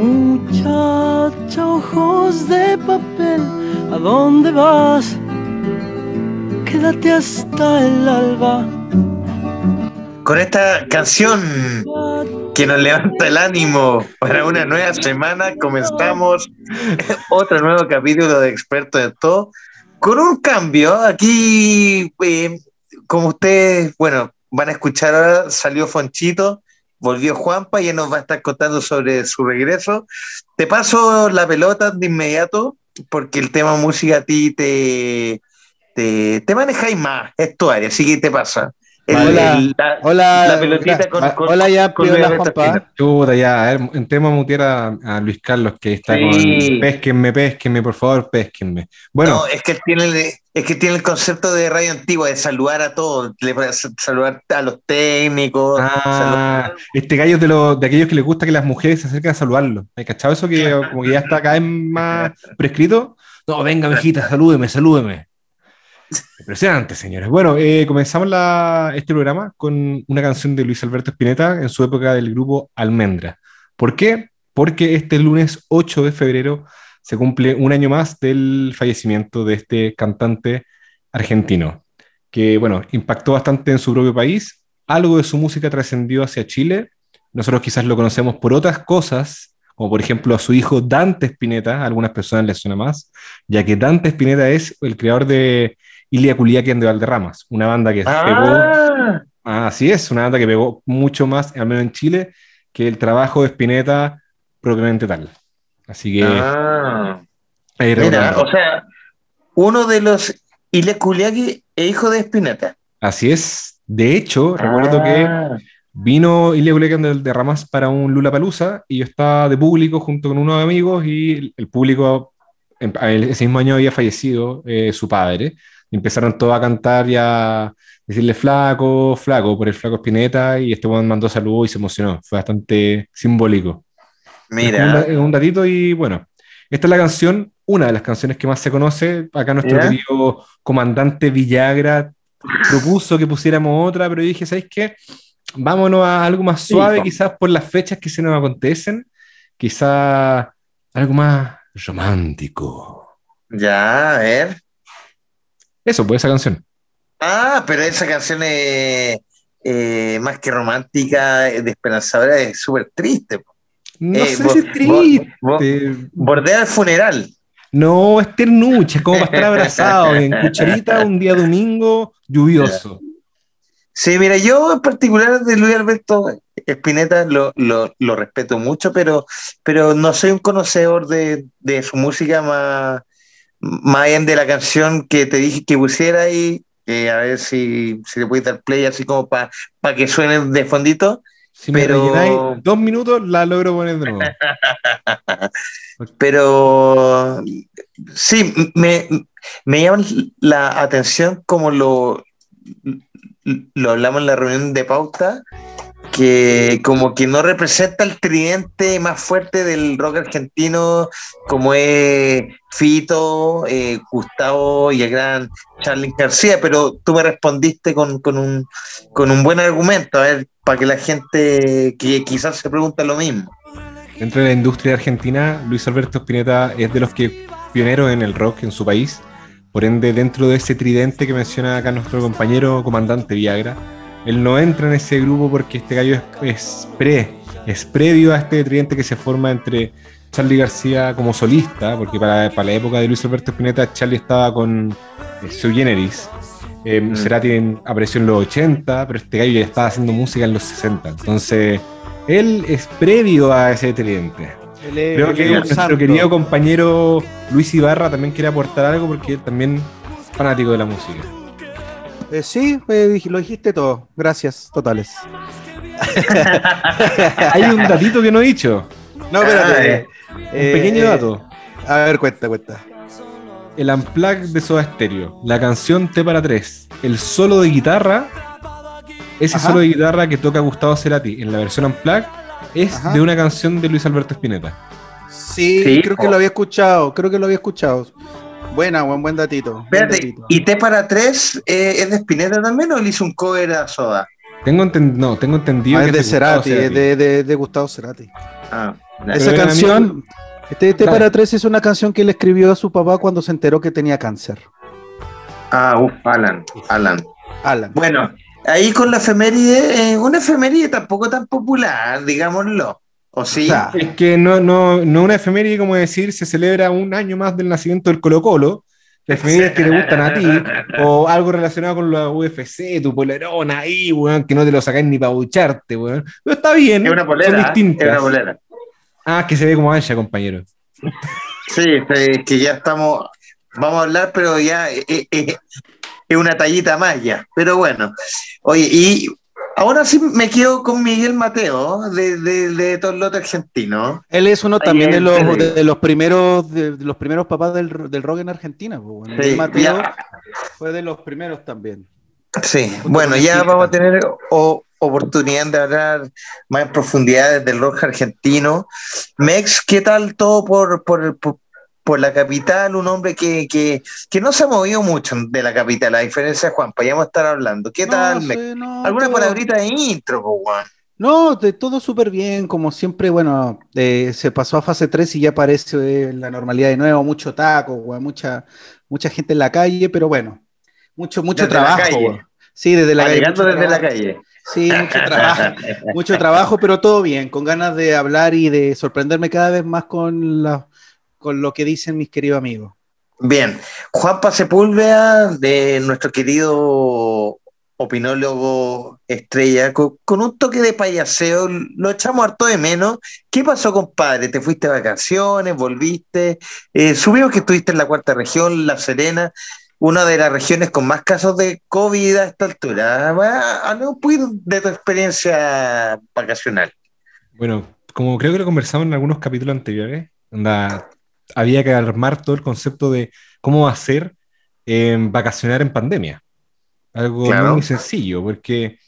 Muchacha, ojos de papel, ¿a dónde vas? Quédate hasta el alba. Con esta canción que nos levanta el ánimo para una nueva semana, comenzamos otro nuevo capítulo de Experto de Todo con un cambio. Aquí, eh, como ustedes, bueno, van a escuchar ahora, salió Fonchito volvió Juanpa y él nos va a estar contando sobre su regreso. Te paso la pelota de inmediato, porque el tema música a ti te, te, te manejáis más, es tu área, así que te pasa hola, hola, la pelotita con, hola, ya, con Juanpa. Chuta, ya, a ver, entremos a Luis Carlos que está con pesquenme, pesquenme, por favor, pesquenme. Bueno, no, es que tiene es que tiene el concepto de radio antigua de saludar a todos, saludar a los técnicos. Ah, este gallo de, los, de aquellos que les gusta que las mujeres se acerquen a saludarlo. ¿Hay cachado eso que como que ya está cada vez más prescrito? No, venga, mejita, salúdeme, salúdeme. Impresionante, señores. Bueno, eh, comenzamos este programa con una canción de Luis Alberto Spinetta en su época del grupo Almendra. ¿Por qué? Porque este lunes 8 de febrero se cumple un año más del fallecimiento de este cantante argentino, que, bueno, impactó bastante en su propio país. Algo de su música trascendió hacia Chile. Nosotros quizás lo conocemos por otras cosas, como por ejemplo a su hijo Dante Spinetta, a algunas personas les suena más, ya que Dante Spinetta es el creador de Ilia Culiaquen de Valderramas, una banda que ah. pegó, así es, una banda que pegó mucho más, al menos en Chile, que el trabajo de Spinetta propiamente tal. Así que... Ah. o sea, uno de los Ilia es hijo de Spinetta. Así es. De hecho, recuerdo que ah. vino Ilia Culiaquen de Ramas para un Lula Palusa y yo estaba de público junto con unos amigos y el público ese mismo año había fallecido eh, su padre empezaron todos a cantar y a decirle flaco, flaco, por el flaco Espineta, y este man mandó saludos y se emocionó. Fue bastante simbólico. Mira. Un, un, datito y bueno, esta es la canción, una de las canciones que más se conoce. Acá nuestro querido comandante Villagra propuso que pusiéramos otra, pero dije, ¿sabéis qué? Vámonos a algo más suave, quizás por las fechas que se nos acontecen, quizás algo más romántico. Ya, a ver. Eso, pues esa canción. Ah, pero esa canción es eh, más que romántica, de esperanzadora, es súper triste. No eh, sé si es triste. bordea el funeral. No, es ternucha, es como para estar abrazado en cucharita un día domingo lluvioso. Sí, mira, yo en particular de Luis Alberto Spinetta lo, lo, respeto mucho, pero, pero no soy un conocedor de, de su música más, más bien de la canción que te dije que pusiera ahí, a ver si, si le puedes dar play así como para que suene de fondito. Si pero... me dos minutos, la logro poner de nuevo. pero sí, me, me llama la atención como lo, lo hablamos en la reunión de pauta, que como que no representa el tridente más fuerte del rock argentino como es Fito, eh, Gustavo y el gran Charlie García, pero tú me respondiste con, un, con un buen argumento, a ver, para que la gente que quizás se pregunte lo mismo. Dentro de la industria argentina, Luis Alberto Spinetta es de los que pioneros en el rock en su país, por ende dentro de ese tridente que menciona acá nuestro compañero comandante Viagra, él no entra en ese grupo porque este gallo es, pre, es previo a este tridente que se forma entre Charlie García como solista, porque para, para la época de Luis Alberto Spinetta, Charlie estaba con eh, Sui Generis. Eh, mm. Cerati apareció en los 80, pero este gallo ya estaba haciendo música en los 60. Entonces, él es previo a ese tridente. Creo que nuestro querido compañero Luis Ibarra también quiere aportar algo porque él también es fanático de la música. Eh, sí, lo dijiste todo. Gracias, totales. Hay un datito que no he dicho. No, espérate. un pequeño eh, dato. A ver, cuenta, cuenta. El Unplug de Soda Stereo, la canción T para 3, el solo de guitarra, ese solo de guitarra que toca Gustavo Cerati en la versión Unplug, es de una canción de Luis Alberto Spinetta. Sí, creo que lo había escuchado, creo que lo había escuchado. Buena, buen, buen datito. ¿y T para 3 eh, es de Spinetta también o le hizo un cover a Soda? Tengo, no, tengo entendido ah, es de Cerati, es de, de, Gustavo Cerati. Ah, Esa canción, este, este para tres es una canción que él escribió a su papá cuando se enteró que tenía cáncer. Ah, uf, Alan, Alan. Alan. Bueno, ahí con la efeméride, eh, una efeméride tampoco tan popular, digámoslo. ¿O sí? es que no, no, no una efeméride, como decir, se celebra un año más del nacimiento del Colo Colo, las efemérides que te gustan a ti, o algo relacionado con la UFC, tu polerona ahí, weón, que no te lo sacáis ni para bucharte, weón. Pero está bien, es una polera, son distintas. Es una polera. Ah, que se ve como ancha, compañero. Sí, que ya estamos, vamos a hablar, pero ya es, es una tallita más ya. Pero bueno, oye, y Ahora sí me quedo con Miguel Mateo de, de, de Torlote Argentino. Él es uno también de los, de los primeros de, los primeros papás del, del rock en Argentina. Pues, Miguel Mateo fue de los primeros también. Sí, bueno, ya vamos a tener oportunidad de hablar más en profundidad del rock argentino. Mex, ¿qué tal todo por, por, por la capital, un hombre que, que, que, no se ha movido mucho de la capital, a diferencia de Juan, ya vamos a estar hablando. ¿Qué tal? ¿Alguna palabrita de intro, Juan? No, de todo súper bien, como siempre, bueno, eh, se pasó a fase 3 y ya aparece la normalidad de nuevo, mucho taco, mucha, mucha gente en la calle, pero bueno, mucho, mucho trabajo. Sí, desde la calle. desde la calle. Sí, mucho trabajo, mucho trabajo, pero todo bien, con ganas de hablar y de sorprenderme cada vez más con la, con lo que dicen mis queridos amigos. Bien, Juanpa Sepúlveda, de nuestro querido opinólogo estrella, con, un toque de payaseo, lo echamos harto de menos. ¿Qué pasó, compadre? ¿Te fuiste de vacaciones? ¿Volviste? Eh, subimos que estuviste en la cuarta región, La Serena, una de las regiones con más casos de COVID a esta altura. Hablemos un poquito de tu experiencia vacacional. Bueno, como creo que lo conversamos en algunos capítulos anteriores, anda, había que armar todo el concepto de cómo hacer vacacionar en pandemia. Algo muy sencillo, porque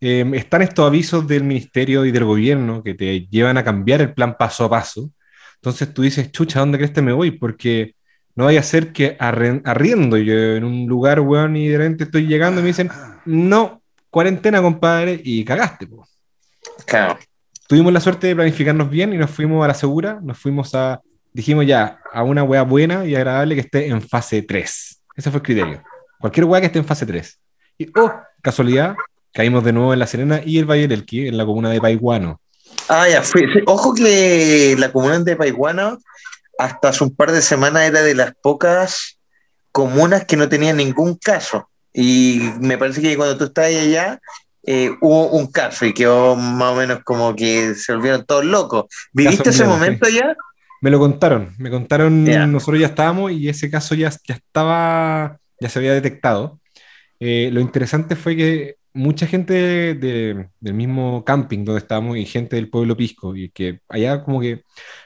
em, están estos avisos del ministerio y del gobierno que te llevan a cambiar el plan paso a paso. Entonces tú dices, chucha, ¿dónde crees que me voy? Porque no vaya a ser que arriendo yo en un lugar, weón, y de repente estoy llegando y me dicen, no, cuarentena, compadre, y cagaste, Claro. Tuvimos la suerte de planificarnos bien y nos fuimos a la segura, nos fuimos a dijimos ya, a una wea buena y agradable que esté en fase 3. Ese fue el criterio. Cualquier wea que esté en fase 3. Y, oh, casualidad, caímos de nuevo en La Serena y el Valle del Elqui, en la comuna de Paiguano. Ah, ya, fue. Ojo que la comuna de Paiguano, hasta hace un par de semanas, era de las pocas comunas que no tenían ningún caso. Y me parece que cuando tú estás allá, eh, hubo un caso y quedó más o menos como que se volvieron todos locos. ¿Viviste ese momento ya? Me lo contaron, me contaron, nosotros ya estábamos y ese caso ya, ya estaba, ya se había detectado. Eh, lo interesante fue que mucha gente del mismo camping donde estábamos y gente del pueblo Pisco, y que allá como que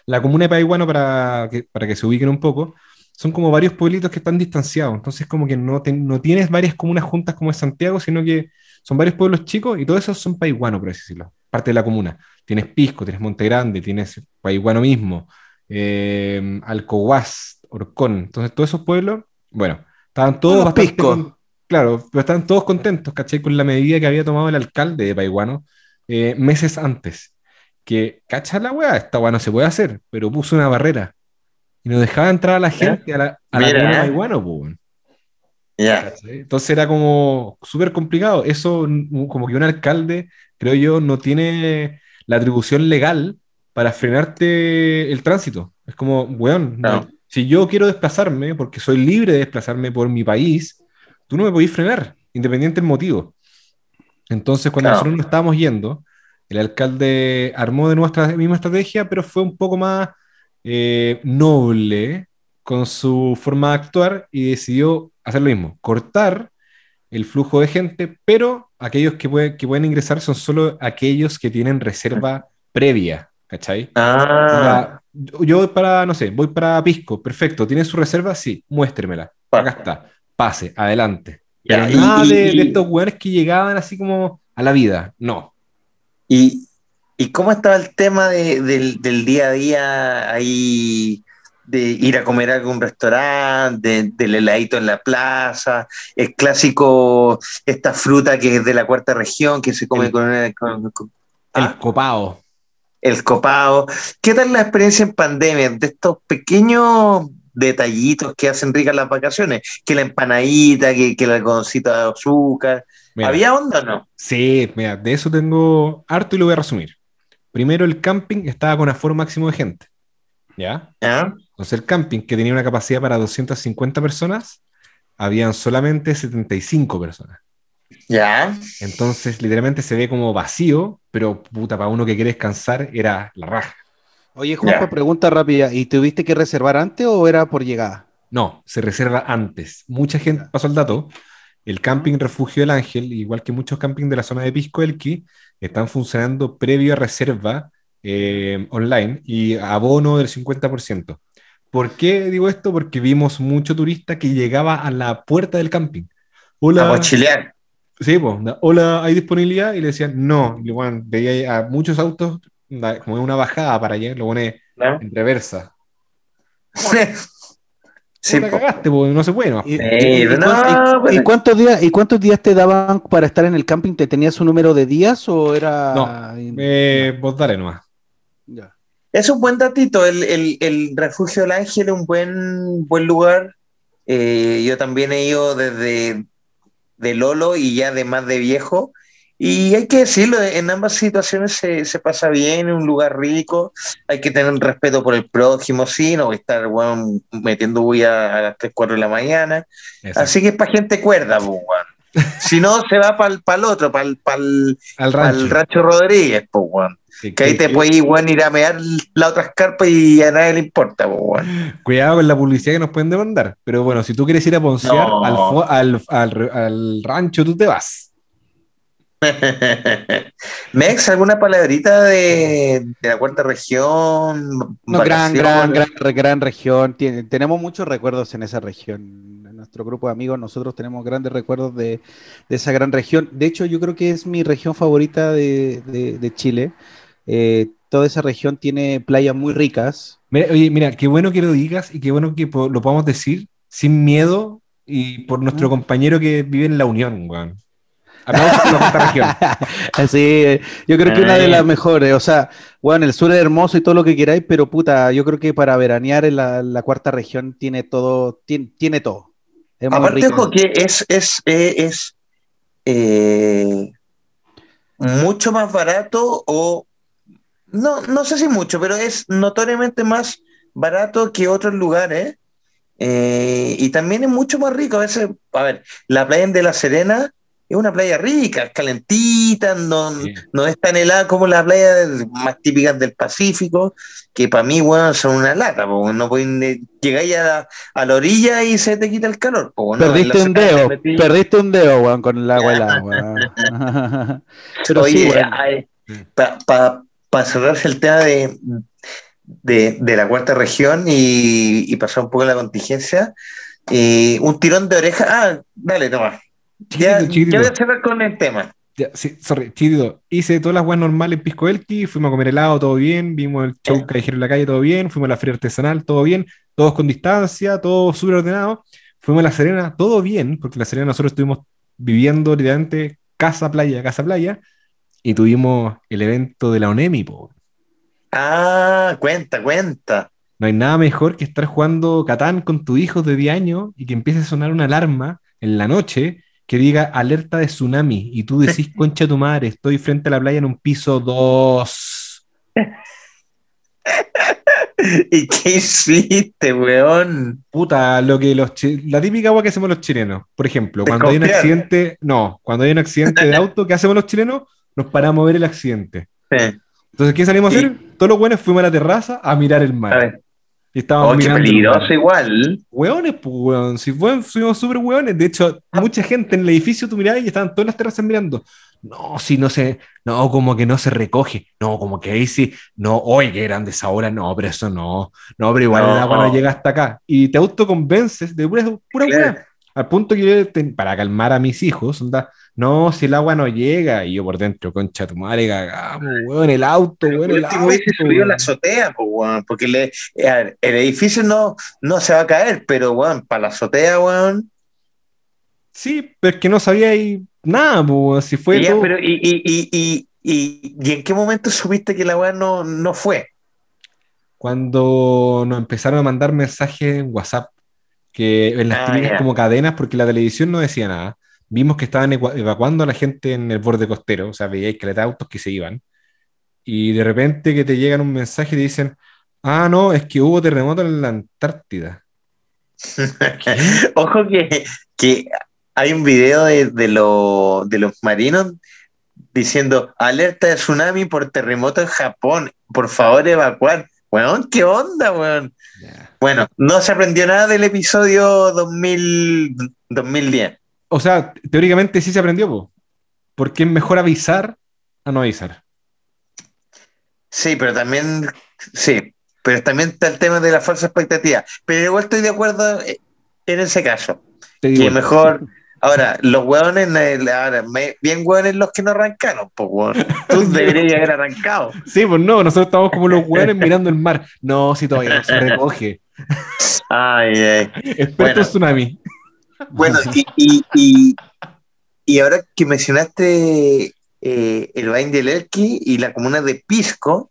la comuna de Paiguano, para que, para que se ubiquen un poco, son como varios pueblitos que están distanciados, entonces como que no, no tienes varias comunas juntas como es Santiago, sino que son varios pueblos chicos y todos esos son Paiguano, por así decirlo, parte de la comuna. Tienes Pisco, tienes Monte Grande, tienes Paiguano mismo, eh, Alcohuas, Orcón. Entonces, todos esos pueblos, bueno, estaban todos bastante claro, pero estaban todos contentos, ¿cachai? Con la medida que había tomado el alcalde de Paiguano eh, meses antes. Que, ¿cachai la weá? Esta weá no se puede hacer, pero puso una barrera y no dejaba entrar a la gente a la, a la de Paiguano, pues. Entonces era como súper complicado. Eso, como que un alcalde, creo yo, no tiene la atribución legal para frenarte el tránsito. Es como, weón, si yo quiero desplazarme, porque soy libre de desplazarme por mi país, tú no me podés frenar, independiente del motivo. Entonces, cuando nosotros nos estábamos yendo, el alcalde armó de nuestra misma estrategia, pero fue un poco más eh, noble con su forma de actuar y decidió hacer lo mismo, cortar el flujo de gente, pero aquellos que, que pueden ingresar son solo aquellos que tienen reserva previa. ¿Cachai? Ah. yo voy para, no sé, voy para Pisco, perfecto. ¿Tiene su reserva? Sí, muéstremela. Acá está. Pase, adelante. Pero nada de, estos weones que llegaban así como a la vida, no. ¿Y, cómo estaba el tema del, día a día ahí? de ir a comer a algún restaurante, del heladito en la plaza, el clásico, esta fruta que es de la cuarta región, que se come con, el copao. El copado. ¿Qué tal la experiencia en pandemia de estos pequeños detallitos que hacen ricas las vacaciones? Que la empanadita, que, que el algodoncito de azúcar. Mira. ¿Había onda o no? Sí, mira, de eso tengo harto y lo voy a resumir. Primero, el camping estaba con aforo máximo de gente. ¿Ya? ¿Ah? Entonces, el camping, que tenía una capacidad para 250 personas, habían solamente 75 personas. ¿Ya? Entonces, literalmente se ve como vacío, pero puta, para uno que quiere descansar era la raja. Oye, Juanpa, Ya. pregunta rápida. ¿Y tuviste que reservar antes o era por llegada? No, se reserva antes. Mucha gente pasó el dato. El camping Refugio del Ángel, igual que muchos campings de la zona de Pisco Elqui, están funcionando previo a reserva eh, online y abono del 50%. ¿Por qué digo esto? Porque vimos mucho turista que llegaba a la puerta del camping. A Hola, mochilear. Sí, da- hola, ¿hay disponibilidad? Y le decían, no. Y bueno, veía a muchos autos como en una bajada para allá, lo pone ¿no? en reversa. sí, po. cagaste, po, no se puede. no. ¿Y, y- y no, cuán- y- bueno. y cuántos días, ¿Y cuántos días te daban para estar en el camping? ¿Te tenías un número de días o era...? No, Eh, vos dale nomás. Ya. Es un buen datito. El, el- el Refugio del Ángel es un buen, buen lugar. Eh, yo también he ido desde de Lolo y ya de más de viejo. Y hay que decirlo, en ambas situaciones se, se pasa bien, es un lugar rico. Hay que tener respeto por el prójimo, sí, no estar weón, metiendo bulla a las 3, 4 de la mañana. Así que es para gente cuerda, pues. Si no, se va para el otro, para el, rancho. Rancho Rodríguez, pues. Que- Que ahí te puedes weón, ir a mear las otras carpas y a nadie le importa, po. Cuidado con la publicidad que nos pueden demandar. Pero bueno, si tú quieres ir a poncear No. al, al, al- al rancho, tú te vas. Mex, ¿alguna palabrita de, de la cuarta región? No, gran, gran, gran, gran región. Tenemos muchos recuerdos en esa región. En nuestro grupo de amigos, nosotros tenemos grandes recuerdos de, de esa gran región. De hecho, yo creo que es mi región favorita de, de- de Chile. Eh, toda esa región tiene playas muy ricas. Mira, oye, mira, qué bueno que lo digas y qué bueno que po- lo podamos decir sin miedo y por nuestro Ah. compañero que vive en la Unión, weón. Aplausos por la cuarta región. Así, eh, yo creo que una de Ay. las mejores. O sea, bueno, el sur es hermoso y todo lo que queráis, pero puta, yo creo que para veranear en la, la cuarta región tiene todo, tiene, tiene todo. Es Aparte, es, es, eh, es eh, mucho más barato o no, no sé si mucho, pero es notoriamente más barato que otros lugares. eh, y también es mucho más rico. A veces, a ver, la playa de La Serena es una playa rica, es calentita, no, Sí. no es tan helada como las playas más típicas del Pacífico, que para mí, bueno, son una lata, po, no pueden llegar ya a la, a la orilla y se te quita el calor. po, ¿no? Perdiste un dedo, metí- perdiste un dedo, weón, con el agua helada. Pero sí, Oye, weón. Para cerrarse el tema de, de, de la cuarta región y, y pasar un poco la contingencia, eh, un tirón de oreja. Ah, dale, toma. Ya, Chiquitito, chiquitito. ya voy a cerrar con el tema. Ya, sí, sorry, chiquitito. Hice todas las weas normales en Pisco Elqui, fuimos a comer helado, todo bien, vimos el show callejero en la calle, todo bien, fuimos a la feria artesanal, todo bien, todos con distancia, todo súper ordenado. Fuimos a La Serena, todo bien, porque en La Serena nosotros estuvimos viviendo literalmente casa playa, casa playa, y tuvimos el evento de la ONEMI, po. Ah, cuenta, cuenta. No hay nada mejor que estar jugando Catán con tu hijo de 10 años y que empiece a sonar una alarma en la noche que diga alerta de tsunami y tú decís, concha tu madre, estoy frente a la playa en un piso 2. ¿Y qué hiciste, weón? Puta, lo que los la típica agua que hacemos los chilenos. Por ejemplo, cuando hay un accidente, no, cuando hay un accidente de auto, ¿qué hacemos los chilenos? Nos paramos a ver el accidente. Sí. Entonces, ¿qué salimos a Y- hacer? Todos los buenos fuimos a la terraza a mirar el A mar. Y estábamos Oh, el peligroso igual. Hueones, pues, weón. Si fuimos súper hueones. De hecho, mucha gente en el edificio tú mirabas y estaban todas las terrazas mirando. No, si no se, no, como que no se recoge. No, como que ahí sí, no, oye, qué grande esa hora. No, pero eso no. No, pero igual No. el agua no llega hasta acá. Y te autoconvences de pura, pura Claro. Al punto que yo, te- para calmar a mis hijos, onda, no, si el agua no llega. Y yo por dentro, concha tu madre, cagamos, weón, el auto, weón, el auto. hubiese subido la weón. azotea, pues, weón, porque le, eh, el edificio no, no se va a caer, pero weón, para la azotea, weón. Sí, pero es que no sabía ahí nada, pues, si fue Y ya, pero y, y, y, y, ¿Y, y en qué momento supiste que la weá no, no fue? Cuando nos empezaron a mandar mensajes en WhatsApp, que en las Ah, típicas como cadenas, porque la televisión no decía nada. Vimos que estaban evacuando a la gente en el borde costero, o sea, veíais que de autos que se iban. Y de repente que te llegan un mensaje y te dicen, ah, no, es que hubo terremoto en la Antártida. Ojo que, que hay un video de, de, lo- de los marinos diciendo alerta de tsunami por terremoto en Japón, por favor evacuar. Weón, ¿qué onda, weón? Bueno, no se aprendió nada del episodio 2000, 2010. O sea, teóricamente sí se aprendió, po, porque es mejor avisar a no avisar. Sí, pero también, sí, pero también está el tema de la falsa expectativa. Pero igual estoy de acuerdo en ese caso. Te Que digo, mejor. Ahora, los hueones, eh, ahora, me- bien hueones los que no arrancaron, pues, weón. Tú deberías haber arrancado. Sí, pues no, nosotros estamos como los hueones mirando el mar. No, si todavía no se recoge. Ay, ay. Experto Bueno. en tsunami. Bueno, y, y, y, ahora que mencionaste eh, el Valle del Elqui y la comuna de Pisco,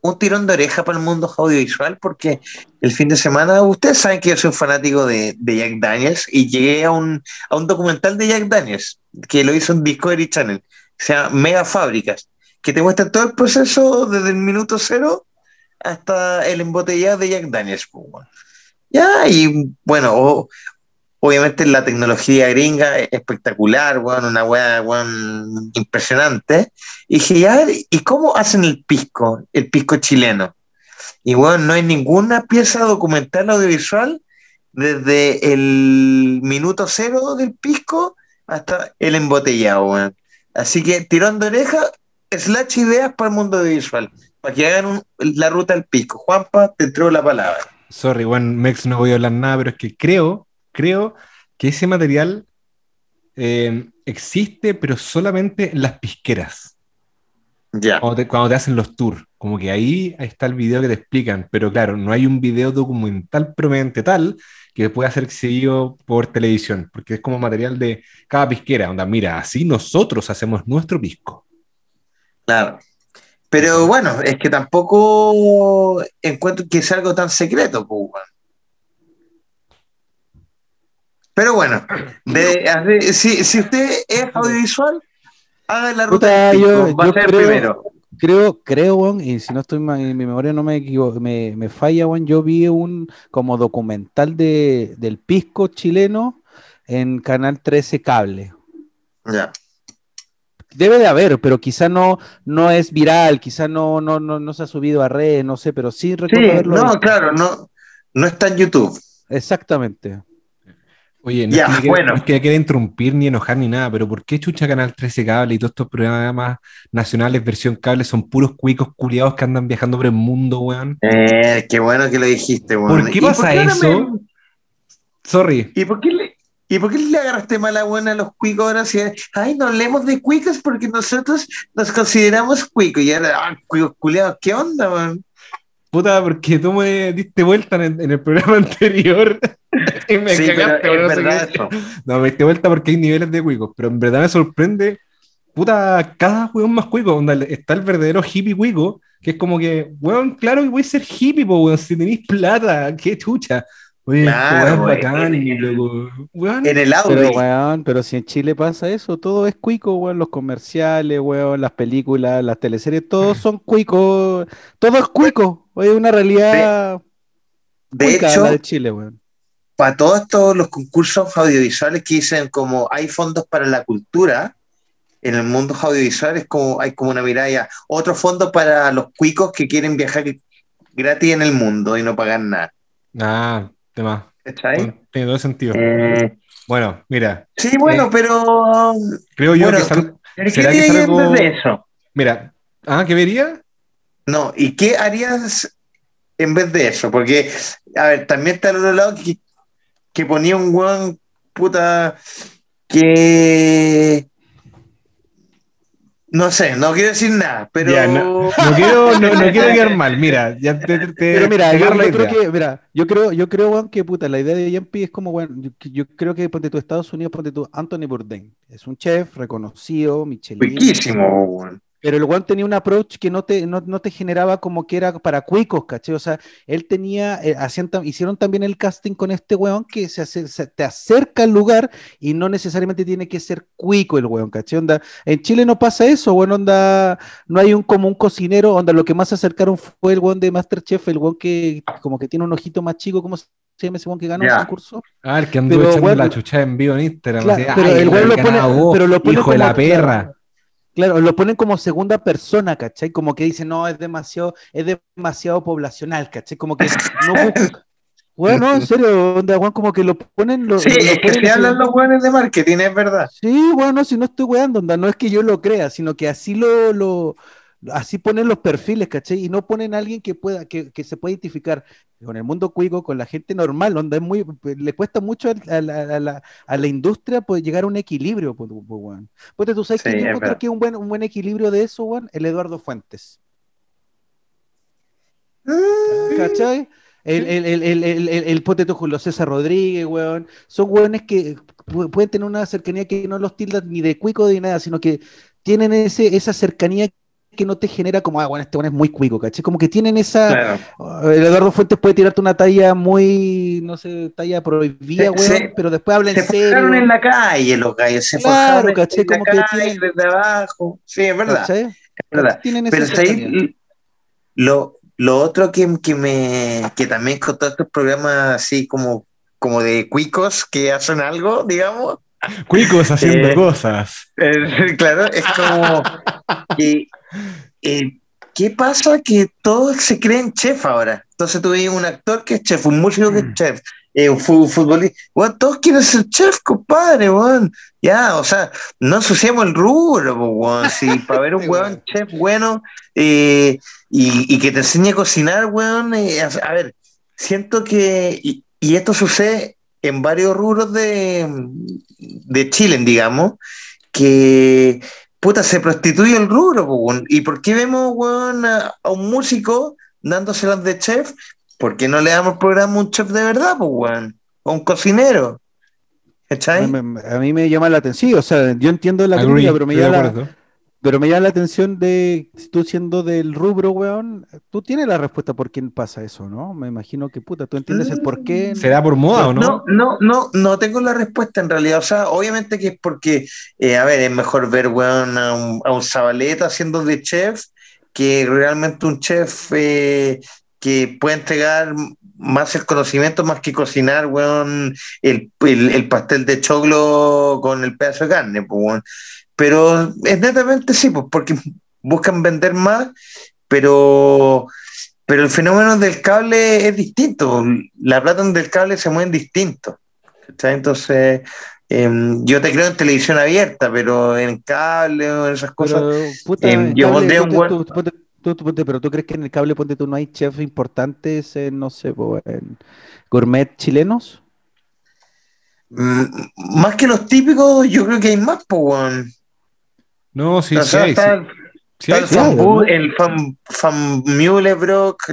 un tirón de oreja para el mundo audiovisual, porque el fin de semana, ustedes saben que yo soy un fanático de, de Jack Daniels y llegué a un, a un documental de Jack Daniels que lo hizo en Discovery Channel, que se Mega Fábricas, que te muestra todo el proceso desde el minuto cero hasta el embotellado de Jack Daniels. pues. Ya, y bueno, obviamente la tecnología gringa es espectacular, weón, una weá weón, impresionante. Y dije, ya, ¿y cómo hacen el pisco, el pisco chileno? Y bueno, no hay ninguna pieza documental audiovisual desde el minuto cero del pisco hasta el embotellado. Así que tirón de oreja, slash ideas para el mundo audiovisual, para que hagan la ruta del pisco. Juanpa, te entrego la palabra. Sorry, Juan Mex, no voy a hablar nada, pero es que creo, creo que ese material eh, existe, pero solamente en las pisqueras. Ya. Cuando te, cuando te hacen los tours. Como que ahí está el video que te explican, pero claro, no hay un video documental propiamente tal que pueda ser exhibido por televisión, porque es como material de cada pisquera. Onda, mira, así nosotros hacemos nuestro pisco. Claro. Pero bueno, es que tampoco encuentro que sea algo tan secreto, pues. Pero bueno, de- si, si usted es audiovisual, haga la ruta Puta, yo- va yo a ser creo- primero. Creo, creo, weón, y si no estoy mal, y mi memoria no me equivo- me, me falla, weón, yo vi un como documental de, del pisco chileno en Canal 13 Cable. Ya. Debe de haber, pero quizá no, no es viral, quizá no, no, no, no se ha subido a redes, no sé, pero sí Sí, recuerdo haberlo no, visto. claro, no, no está en YouTube. Exactamente. Oye, no Ya, es que quiera- bueno. no es que me quiera interrumpir ni enojar ni nada, pero ¿por qué chucha Canal 13 Cable y todos estos programas nacionales versión cable son puros cuicos culiados que andan viajando por el mundo, weón? Eh, qué bueno que lo dijiste, weón. ¿Por qué ¿Y pasa eso? me- Sorry. ¿Y por qué le, ¿Y por qué le agarraste mala buena a los cuicos ahora? Si, ay, no hablemos de cuicos porque nosotros nos consideramos cuicos. Y ahora, ah, cuicos culiados, ¿qué onda, weón? Puta, porque tú me diste vuelta en, en el programa anterior y me Sí, pero cagaste, pero es no sé verdad qué. eso. No, me diste vuelta porque hay niveles de cuicos, pero en verdad me sorprende, puta, cada weón más cuico. Onda, está el verdadero hippie cuico, que es como que, weón, claro que voy a ser hippie, po, weón, si tenéis plata, qué chucha. Oye, Claro, weón, bacán, y loco, weón. En el Pero, Audi. weón, pero si en Chile pasa eso, todo es cuico, weón, los comerciales, weón, las películas, las teleseries, todos son cuicos, todo es cuico, es una realidad De cuica hecho, la de Chile, weón. Para todos estos los concursos audiovisuales que dicen como hay fondos para la cultura, en el mundo audiovisual es como, hay como una mirada ya, otro fondo para los cuicos que quieren viajar gratis en el mundo y no pagar nada. Ah, tema. Tiene todo sentido. Eh, Bueno, mira, sí, bueno, Eh, pero... creo yo bueno, que sal- ¿pero ¿Qué ¿será que de eso? Mira, ah, ¿qué vería? No, ¿y qué harías en vez de eso? Porque, a ver, también está otro lado que, que ponía un weón puta que No sé, no quiero decir nada, pero. Ya, no, no quiero, no, no quiero quedar mal, mira, ya te, te- te- Pero mira, te yo, creo que, mira, yo creo, yo creo, weón, que puta, la idea de Yampi es como, bueno, yo, yo creo que ponte tú Estados Unidos, ponte tú Anthony Bourdain. Es un chef reconocido, Michelin. Riquísimo, weón. Pero el weón tenía un approach que no te, no, no te generaba como que era para cuicos, ¿cachai? O sea, él tenía, eh, hacían tam- hicieron también el casting con este weón que se, te acerca al lugar y no necesariamente tiene que ser cuico el weón, ¿cachai? Onda, en Chile no pasa eso, weón, onda, no hay un como un cocinero, onda, lo que más se acercaron fue el weón de Masterchef, el weón que como que tiene un ojito más chico, ¿cómo se llama ese que ganó el concurso? Ah, el que andó Pero, echando bueno, la chucha en vivo en Instagram. Claro, así, pero "Ay, el lo pone, ganado vos, pero lo pone hijo de la perra. Claro, lo ponen como segunda persona, ¿cachai? Como que dicen, no, es demasiado, es demasiado poblacional, ¿cachai? Como que no Bueno, en serio, onda, como que lo ponen. Lo, Sí, lo es que se hablan los weones de marketing, es verdad. Sí, bueno, si no estoy weando, onda, no es que yo lo crea, sino que así lo, lo así ponen los perfiles, ¿cachai? Y no ponen a alguien que pueda, que, que se pueda identificar con el mundo cuico, con la gente normal, onda, es muy, le cuesta mucho a, la, a la- a la industria pues, llegar a un equilibrio, pues, pues, weón. Ponte, tú sabes Sí, que yo que un buen, un buen equilibrio de eso, weón, el Eduardo Fuentes. Mm, ¿Cachai? El, el, el, el, el, el, el ponte tú, Julio César Rodríguez, weón. Son weones que pu- pueden tener una cercanía que no los tildan ni de cuico ni nada, sino que tienen ese, esa cercanía que no te genera como, ah, bueno, este weón es muy cuico, ¿cachai? Como que tienen esa. Claro. Uh, el Eduardo Fuentes puede tirarte una talla muy, no sé, talla prohibida, Se- weón, se- pero después habla en Se serio. forjaron en la calle los gallos, se Claro, forjaron en- caché, en la como que calle, tienen- desde abajo. Sí, es verdad. ¿cachai? es verdad. Tienen Pero ahí lo, lo otro que, que me que también con todos estos programas así como, como de cuicos que hacen algo, digamos, Cuicos haciendo Eh, cosas. eh, claro, es como que, eh, ¿qué pasa? Que todos se creen chef ahora. Entonces tú ves un actor que es chef, un músico que es chef, eh, un fu- futbolista. Weón, todos quieren ser chef, compadre, weón. Ya, o sea, no ensuciamos el rubro, weón. Si para ver un weón. chef bueno eh, y, y que te enseñe a cocinar, weón. eh, a, a ver, siento que, y, y esto sucede en varios rubros de, de Chile, digamos, que puta, se prostituye el rubro, weón. ¿Y por qué vemos, weón, a, a un músico dándoselas de chef? ¿Por qué no le damos programa a un chef de verdad, pues, weón? O un cocinero. ¿Cachai? A mí me llama la atención, o sea, yo entiendo la crítica, pero me llama la, acuerdo. Pero me llama la atención de tú siendo del rubro, weón, tú tienes la respuesta por quién pasa eso, ¿no? Me imagino que puta, tú entiendes el por qué. ¿Será por moda o no? No, no, no, no tengo la respuesta en realidad. O sea, obviamente que es porque, eh, a ver, es mejor ver, weón, a un, a un Zabaleta haciendo de chef que realmente un chef eh, que puede entregar más el conocimiento más que cocinar, weón, el, el, el pastel de choclo con el pedazo de carne, pues, weón. Pero es netamente sí, pues, porque buscan vender más, pero, pero el fenómeno del cable es distinto. La plata del cable se mueve distinto. Entonces, em, yo te creo en televisión abierta, pero en cable o en esas cosas. Pero, puta, em, yo pondría un tú- pero tú crees que en el cable, ponte tú, no hay chefs importantes, en, no sé, en gourmet chilenos? Mm, más que los típicos, yo creo que hay más, pues. No, sí, sí, hay, está, sí. El, Bu- el fan, fan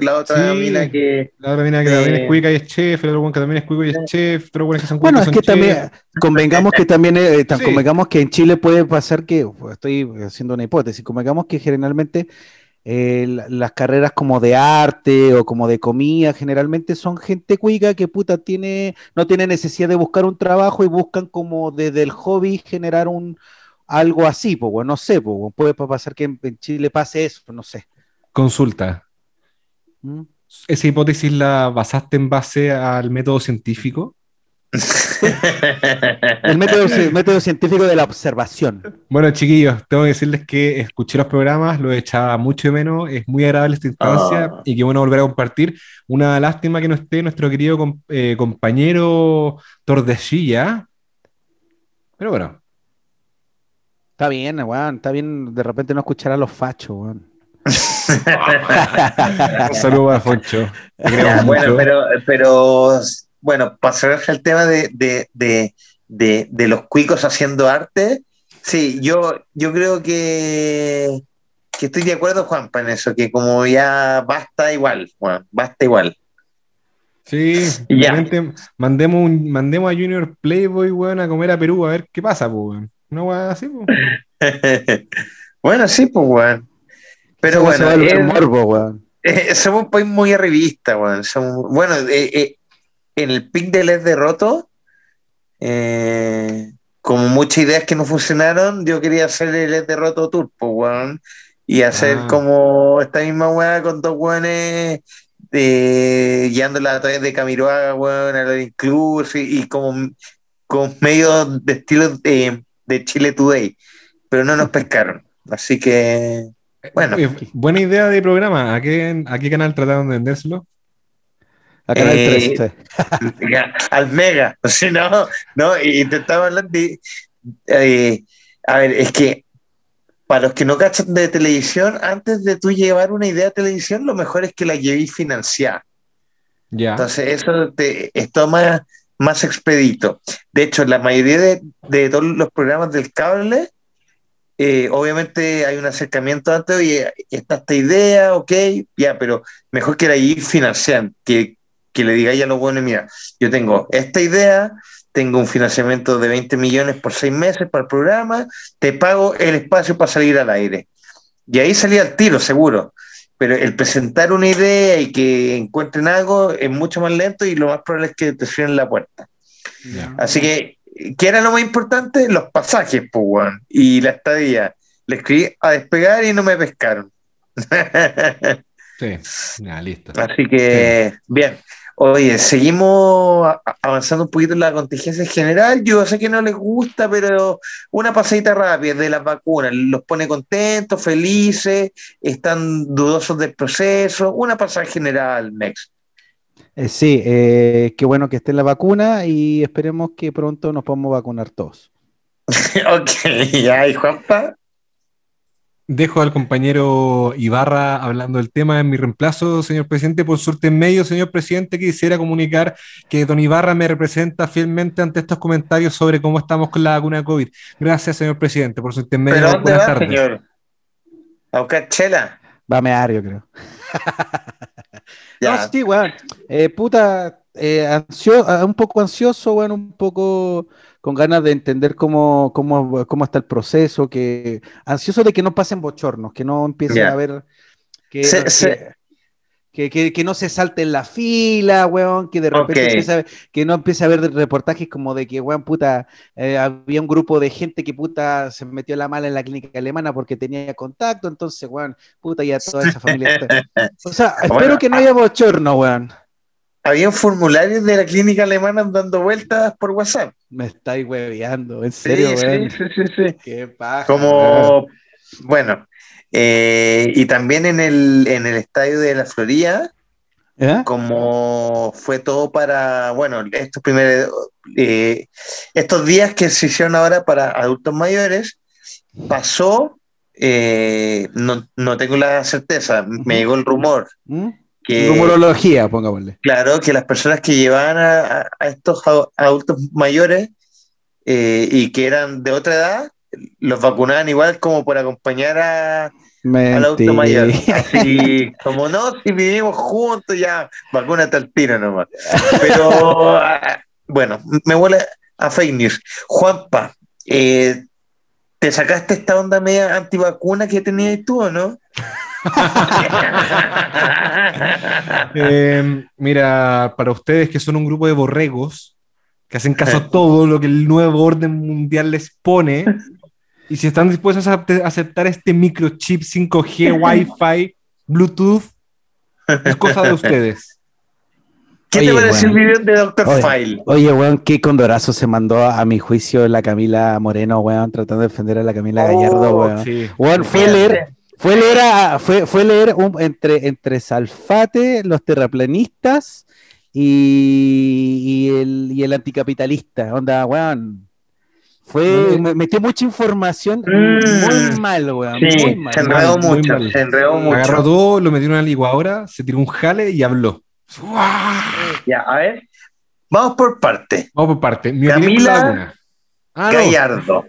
la otra Sí. mina que. La otra mina que también Eh, es cuica y es chef, el otro one que también es cuico y es chef, otro que son Bueno, es que también, convengamos que también, eh, tan- Sí. convengamos que en Chile puede pasar que, pues, estoy haciendo una hipótesis, convengamos que generalmente eh, la- las carreras como de arte o como de comida, generalmente son gente cuica que puta tiene, no tiene necesidad de buscar un trabajo y buscan como desde el hobby generar un algo así, pues, bueno, no sé, pues, puede pa- pasar que en, en Chile pase eso, no sé. Consulta. ¿Mm? ¿Esa hipótesis la basaste en base al método científico? El método, el método científico de la observación. Bueno, chiquillos, tengo que decirles que escuché los programas, los echaba mucho de menos, es muy agradable esta instancia Ah. y qué bueno volver a compartir. Una lástima que no esté nuestro querido com- eh, compañero Tordesilla, pero bueno, Está bien, weón, está bien de repente no escuchar a los fachos, weón. un saludo para Foncho. Bueno, mucho. pero, pero bueno, para cerrar el tema de, de, de, de, de los cuicos haciendo arte, Sí, yo, yo creo que, que estoy de acuerdo, Juanpa, en eso, que como ya basta igual, bueno, basta igual. Sí, Ya. mandemos, un- mandemos a Junior Playboy, weón, a comer a Perú a ver qué pasa, pues, weón. Una weá así, pues. bueno, sí, pues, weón. Pero se bueno, va a volver es- morbo, weón. Eh, somos un país muy arribista, weón. Somos- bueno, eh, eh, en el pic del LED derroto, eh, como muchas ideas que no funcionaron, yo quería hacer el LED derroto tour, pues, weón. Y hacer Ah. como esta misma weá con dos weones eh, guiándola a través de Camiroaga, weón, a la Inclusive y, y como con medio de estilo de, Chile Today. Pero no nos pescaron. Así que, bueno. Oye, buena idea de programa. ¿A qué, a qué canal trataron de vendérselo? A Canal Eh, 3. Ya, al mega, o sea, no, no, intentaba hablar de, eh, a ver, es que para los que no cachan de televisión, antes de tú llevar una idea a televisión, lo mejor es que la llevéis financiada. Ya. Entonces, eso te, es todo más, expedito. De hecho, la mayoría de, de todos los programas del cable, eh, obviamente hay un acercamiento antes y está esta idea, ok, ya, pero mejor que la ir financiando, que, que le digáis a los buenos, mira, yo tengo esta idea, tengo un financiamiento de 20 millones por seis meses para el programa, te pago el espacio para salir al aire. Y ahí salía el tiro, seguro. Pero el presentar una idea y que encuentren algo es mucho más lento y lo más probable es que te cierren la puerta. Así que, ¿qué era lo más importante? Los pasajes, pues, y la estadía. Le escribí a despegar y no me pescaron. Sí. Listo. Así que, bien. Oye, seguimos avanzando un poquito en la contingencia general. Yo sé que no les gusta, pero una pasadita rápida de las vacunas. Los pone contentos, felices, están dudosos del proceso. Una pasada general, Mex. Eh, sí, eh, qué bueno que esté la vacuna y esperemos que pronto nos podamos vacunar todos. ok, ya, y Juanpa. Dejo al compañero Ibarra hablando del tema en mi reemplazo, señor presidente. Por suerte en medio, señor presidente, quisiera comunicar que don Ibarra me representa fielmente ante estos comentarios sobre cómo estamos con la vacuna de COVID. Gracias, señor presidente, por su intermedio. ¿Pero dónde Buenas va, tardes. señor? ¿A buscar chela? Va a mear, yo creo. Ya. No, sí, weón. Eh, puta, eh, ansio- ah, un poco ansioso, weón, un poco con ganas de entender cómo, cómo, cómo está el proceso, que ansioso de que no pasen bochornos, que no empiece Ya. a haber que, Se- que, se- que- que- que no se salte en la fila, weón, que de repente que no empiece a haber reportajes como de que, weón, puta, eh, había un grupo de gente que, puta, se metió la mala en la clínica alemana porque tenía contacto, entonces, weón, puta, ya toda esa familia está... O sea, espero Bueno, que no haya bochorno, weón. Había un formulario de la clínica alemana dando vueltas por WhatsApp. Me estáis hueveando, en Sí, serio, sí, weón. sí, sí, sí. Qué paja. Como, bueno, eh, y también en el, en el estadio de la Florida, ¿Eh? como fue todo para, bueno, estos primeros, eh, estos días que se hicieron ahora para adultos mayores, pasó, eh, no, no tengo la certeza, me llegó el rumor ¿Mm? Que, Rumorología, pongámosle. claro, que las personas que llevaban a, estos adultos mayores eh, y que eran de otra edad, los vacunaban igual como por acompañar a, al adulto mayor. Así como no, si vivimos juntos, ya, vacúnate al tiro nomás. Pero bueno, me huele a fake news. Juanpa, eh, ¿te sacaste esta onda media antivacuna que tenías tú o no? Eh, mira, para ustedes que son un grupo de borregos que hacen caso a todo lo que el nuevo orden mundial les pone, y si están dispuestos a aceptar este microchip 5G, Wi-Fi, Bluetooth, es cosa de ustedes. ¿Qué Oye, te pareció bueno. el video de Dr. Oye. File? Oye, weón, qué condorazo se mandó a, a mi juicio la Camila Moreno, weón, tratando de defender a la Camila Gallardo, Oh, weón. Sí. Weón, fue leer, fue leer, a- fue, fue leer un- entre, entre Salfate, los terraplanistas y, y el, y el anticapitalista. Onda, weón. Fue, me metió mucha información Mm. muy mal, weón. Sí, muy mal. se enredó mucho, mal. se enredó Agarró mucho. todo, lo metió en una licuadora, se tiró un jale y habló. Ya, a ver, vamos por parte. Vamos por parte. Mi Camila. Ah, no. Gallardo.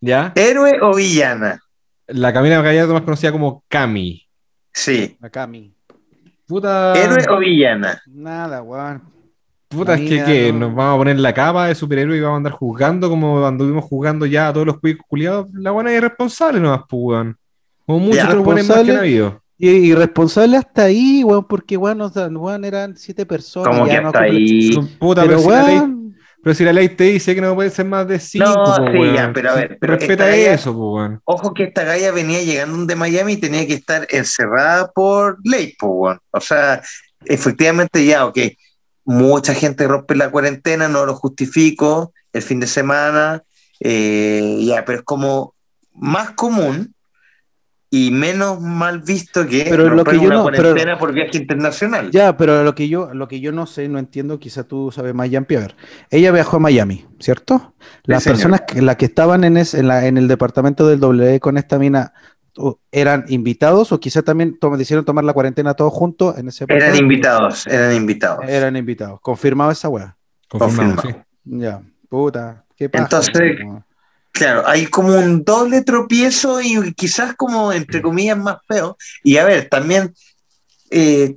¿Ya? ¿Héroe o villana? La Camila Gallardo más conocida como Cami. Sí. La Cami. Puta. ¿Héroe o villana? Nada, weón. Puta, es que, no. nos vamos a poner la capa de superhéroe y vamos a andar juzgando como anduvimos jugando ya a todos los cuicos culiados. La buena es irresponsable nomás, pues, weón. Como muchos otros buenos más que habido. Y irresponsable hasta ahí, weón, porque weón, nos dan- weón, eran siete personas. Como que ya no hasta ahí. Puta, Pero pero, weón, pero si la ley te dice que no puede ser más de cinco, No, sí, weón. ya, pero a ver, pero Respeta galla- eso, pues, weón. Ojo que esta galla venía llegando de Miami y tenía que estar encerrada por ley, pues, weón. O sea, efectivamente ya, ok, mucha gente rompe la cuarentena, no lo justifico, el fin de semana, eh, ya, pero es como más común y menos mal visto que Pero lo que yo una no- pero- cuarentena por viaje internacional. ya, pero lo que yo, lo que yo no sé, no entiendo, quizá tú sabes más, Yampi, a ver. Ella viajó a Miami, ¿cierto? Las personas que, las que estaban en, es- en, la- en el departamento del W con esta mina eran invitados o quizá también to- decidieron tomar la cuarentena todos juntos en ese Eran invitados, eran invitados. Eran invitados. Confirmado esa weá. Confirmado, Confirmado. sí. Ya, puta. ¿Qué pasa? Entonces? Claro, hay como un doble tropiezo y quizás como, entre comillas, más feo. Y a ver, también, eh,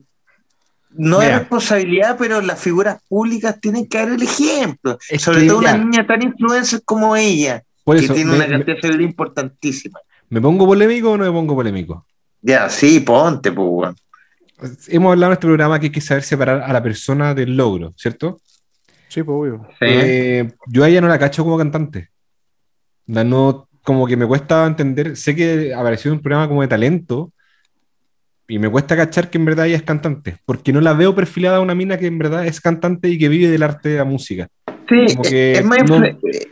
no es responsabilidad, pero las figuras públicas tienen que dar el ejemplo. Es Sobre que todo una ya. niña tan influencer como ella, Por que eso, tiene me, una cantidad de seguidores importantísima. ¿me pongo polémico o no me pongo polémico? Ya, sí, ponte, pues. Hemos hablado en este programa que hay que saber separar a la persona del logro, ¿cierto? Sí, pues obvio. Sí. Eh, yo a ella no la cacho como cantante. Da- No, como que me cuesta entender. Sé que apareció en un programa como de talento y me cuesta cachar que en verdad ella es cantante, porque no la veo perfilada a una mina que en verdad es cantante y que vive del arte de la música. Sí, como es, que es más, no- influ-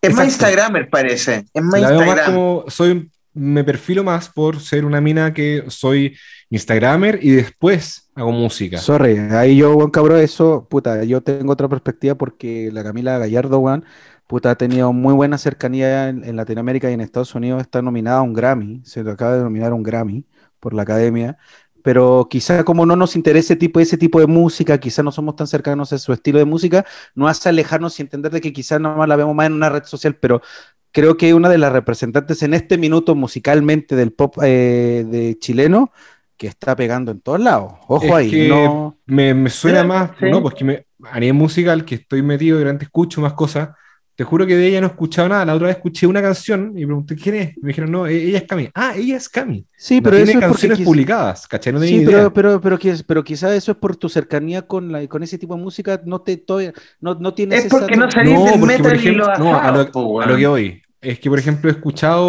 es más. Instagramer, parece. Es más La veo más Instagram. como soy, me perfilo más por ser una mina que soy Instagramer y después hago música. Sorry, ahí yo, weón, cabrón, eso, puta, yo tengo otra perspectiva porque la Camila Gallardo, weón, puta, ha tenido muy buena cercanía en, en Latinoamérica y en Estados Unidos, está nominada a un Grammy, se acaba de nominar a un Grammy por la academia, pero quizá como no nos interesa ese tipo, ese tipo de música, quizá no somos tan cercanos a su estilo de música, no hace alejarnos y entender de que quizás nada más la vemos más en una red social, pero creo que una de las representantes en este minuto musicalmente del pop eh, de chileno, que está pegando en todos lados. Ojo Es ahí, que no... Me, me suena más, sí. no, pues que me, a nivel musical, que estoy metido y durante escucho más cosas. Te juro que de ella no he escuchado nada. La otra vez escuché una canción y pregunté quién es. Me dijeron, no, e- ella es Cami. Ah, ella es Cami. Sí, No pero tiene eso es porque canciones quiz- publicadas, ¿cachai? No tenía Sí, idea. pero, pero, pero, pero quizás eso es por tu cercanía con, la, con ese tipo de música, no te todavía, no, no tienes Es porque esa- no salís No, del porque, por metal y ejemplo, los no, a lo, a lo que voy. Es que, por ejemplo, he escuchado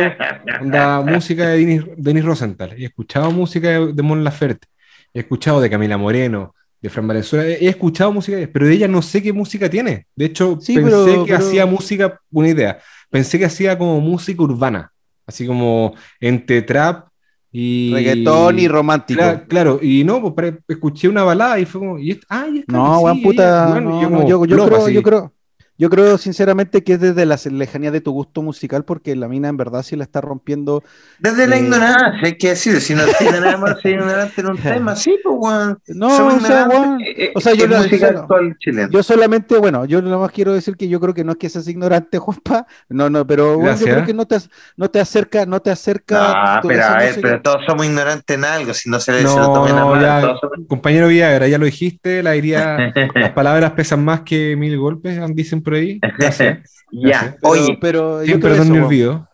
la música de Denis, Denis Rosenthal, he escuchado música de, de Mon Laferte, he escuchado de Camila Moreno, de Fran Valenzuela, he, escuchado música, pero de ella no sé qué música tiene. De hecho, Sí, pensé pero- que pero- hacía música, una idea, pensé que hacía como música urbana, así como entre trap y... reggaetón y romántico. Claro, claro, y no, pues escuché una balada y fue como, y ah, y No, sí, weón, ella, puta, weón, no, yo no, como yo, yo plop, creo, así. yo creo, yo creo sinceramente que es desde la lejanía de tu gusto musical, porque la mina en verdad sí la está rompiendo. Desde la Eh, ignorancia, hay que decir, si no tiene nada más ser ignorante en un tema, sí, pues, weón. No, o sea, weón, eh, o sea, eh, yo en lo- música o sea, actual chilena. Yo solamente, bueno, yo nada más quiero decir que yo creo que no es que seas ignorante, Juanpa, no, no, pero bueno, yo creo que no te, no te acerca, no te acerca. No, pero a ver, pero todos somos ignorantes en algo, si no se, le- se lo No, tomen a no, mal, ya, todos somos- compañero Villagra, ya lo dijiste, la diría, las palabras pesan más que mil golpes, dicen por ahí. Gracias. Ya, Gracias. Pero- oye, pero yo creo perdón weón. olvido.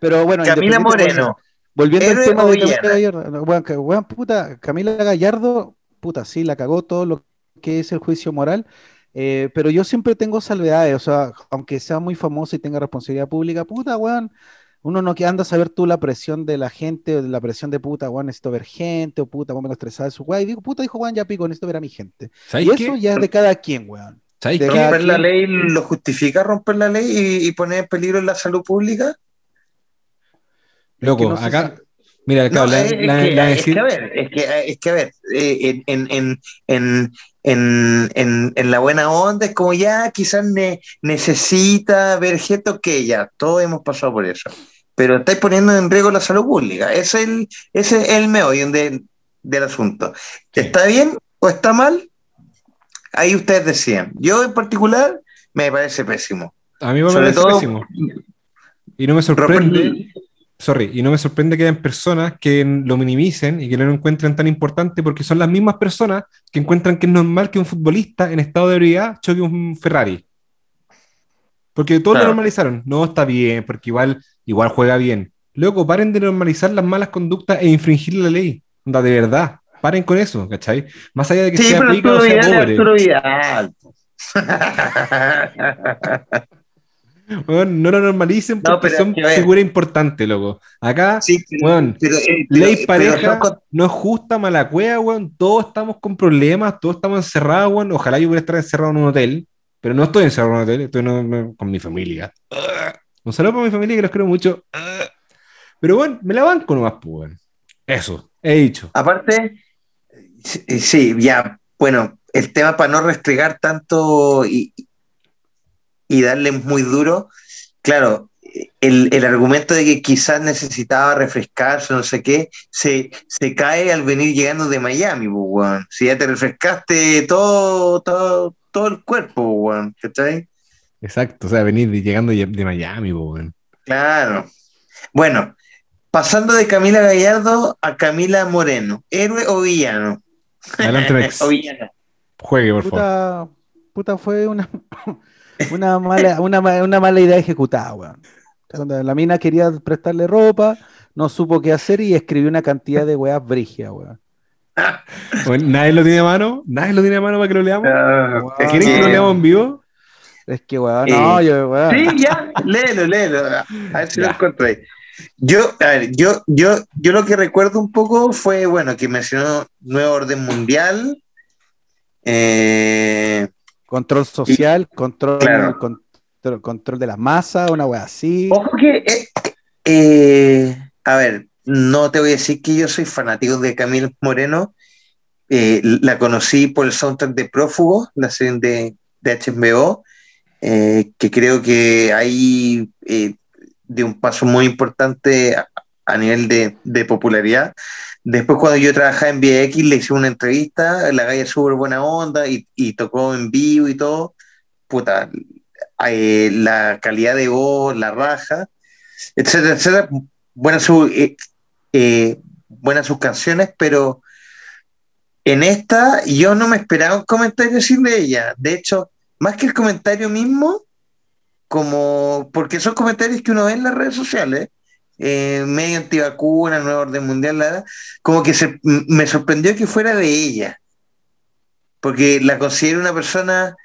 Pero bueno, Camila Moreno, Volviendo al ¿héroe tema de Camila? Gallardo, weón, puta, Camila Gallardo, puta, sí, la cagó todo lo que es el juicio moral, eh, pero yo siempre tengo salvedades, o sea, aunque sea muy famosa y tenga responsabilidad pública, puta, weón, uno no que anda a saber tú la presión de la gente, o de la presión de puta, weón, necesito ver gente, o puta, weón, me estresada de su weón, y digo, puta, dijo weón, ya pico, necesito ver a mi gente. ¿Sabéis Y eso qué? ya es de cada quien, weón. ¿Romper la ley lo justifica romper la ley y, y poner en peligro la salud pública? Loco, Es que no sé acá, mira, claro, No, la, es, la- que, la es decir- que a ver, es que, es que a ver, en, en, en, en, en, en la buena onda es como ya quizás ne- necesita ver gente, que ya, todos hemos pasado por eso, pero estáis poniendo en riesgo la salud pública, ese es el, ese es el meollo de- del asunto. ¿Está bien o está mal? Ahí ustedes decían. Yo en particular me parece pésimo. a mí me Sobre parece todo, pésimo. Y no me sorprende, Robert- sorry, y no me sorprende que hayan personas que lo minimicen y que no lo encuentren tan importante porque son las mismas personas que encuentran que es normal que un futbolista en estado de ebriedad choque un Ferrari. Porque todos lo normalizaron. No, está bien, porque igual, igual juega bien. Luego, paren de normalizar las malas conductas e infringir la ley. Onda, de verdad. Paren con eso, ¿cachai? Más allá de que Sí, sea rica o sea pobre. Weón, no lo normalicen No, porque son figuras importantes, loco. Acá, Sí, pero, pero, eh, ley pero- pareja pero son con- no es justa, mala cueva, weón. Todos estamos con problemas, todos estamos encerrados, weón. Ojalá yo pudiera estar encerrado en un hotel, pero no estoy encerrado en un hotel, estoy con mi familia. Un saludo para mi familia que los quiero mucho. Pero bueno, me la banco nomás, pues, weón. Eso, he dicho. Aparte, sí, sí, ya, bueno, el tema para no restregar tanto y, y darle muy duro, claro, el, el argumento de que quizás necesitaba refrescarse, no sé qué, se, se cae al venir llegando de Miami, weón. Si ya te refrescaste todo, todo, todo el cuerpo, weón, ¿cachai? Exacto, o sea, venir llegando de Miami, weón. Claro. Bueno, pasando de Camila Gallardo a Camila Moreno, ¿héroe o villano? Adelante, Mex. Juegue, por favor. Puta, fue una, una, mala, una, una mala idea ejecutada, weón. La mina quería prestarle ropa, no supo qué hacer y escribió una cantidad de weas brigias, weón. Bueno, ¿Nadie lo tiene a mano? ¿Nadie lo tiene a mano para que lo leamos? Wow. es ¿Quieren que lo leamos en vivo? Es que, weón, Eh, no, yo, weón. Sí, ya, léelo, léelo. A ver si lo Ya. encontré. Yo, a ver, yo, yo, yo lo que recuerdo un poco fue, bueno, que mencionó Nuevo Orden Mundial. Eh, Control social, control, Claro. control, control de la masa, una wea así. ojo que, eh, eh, a ver, no te voy a decir que yo soy fanático de Camila Moreno. La conocí por el soundtrack de Prófugo, la serie de, de HBO, que creo que ahí de un paso muy importante a, nivel de, popularidad. Después, cuando yo trabajaba en VX, le hice una entrevista, la galla súper buena onda y, tocó en vivo y todo. Puta, eh, la calidad de voz, la raja, etcétera, etcétera. Buenas, su- eh, eh, buenas sus canciones, pero en esta yo no me esperaba un comentario así de ella. De hecho, más que el comentario mismo, como porque son comentarios que uno ve en las redes sociales, eh, medio antivacuna, nuevo orden mundial, verdad, como que se, me sorprendió que fuera de ella, porque la considero una persona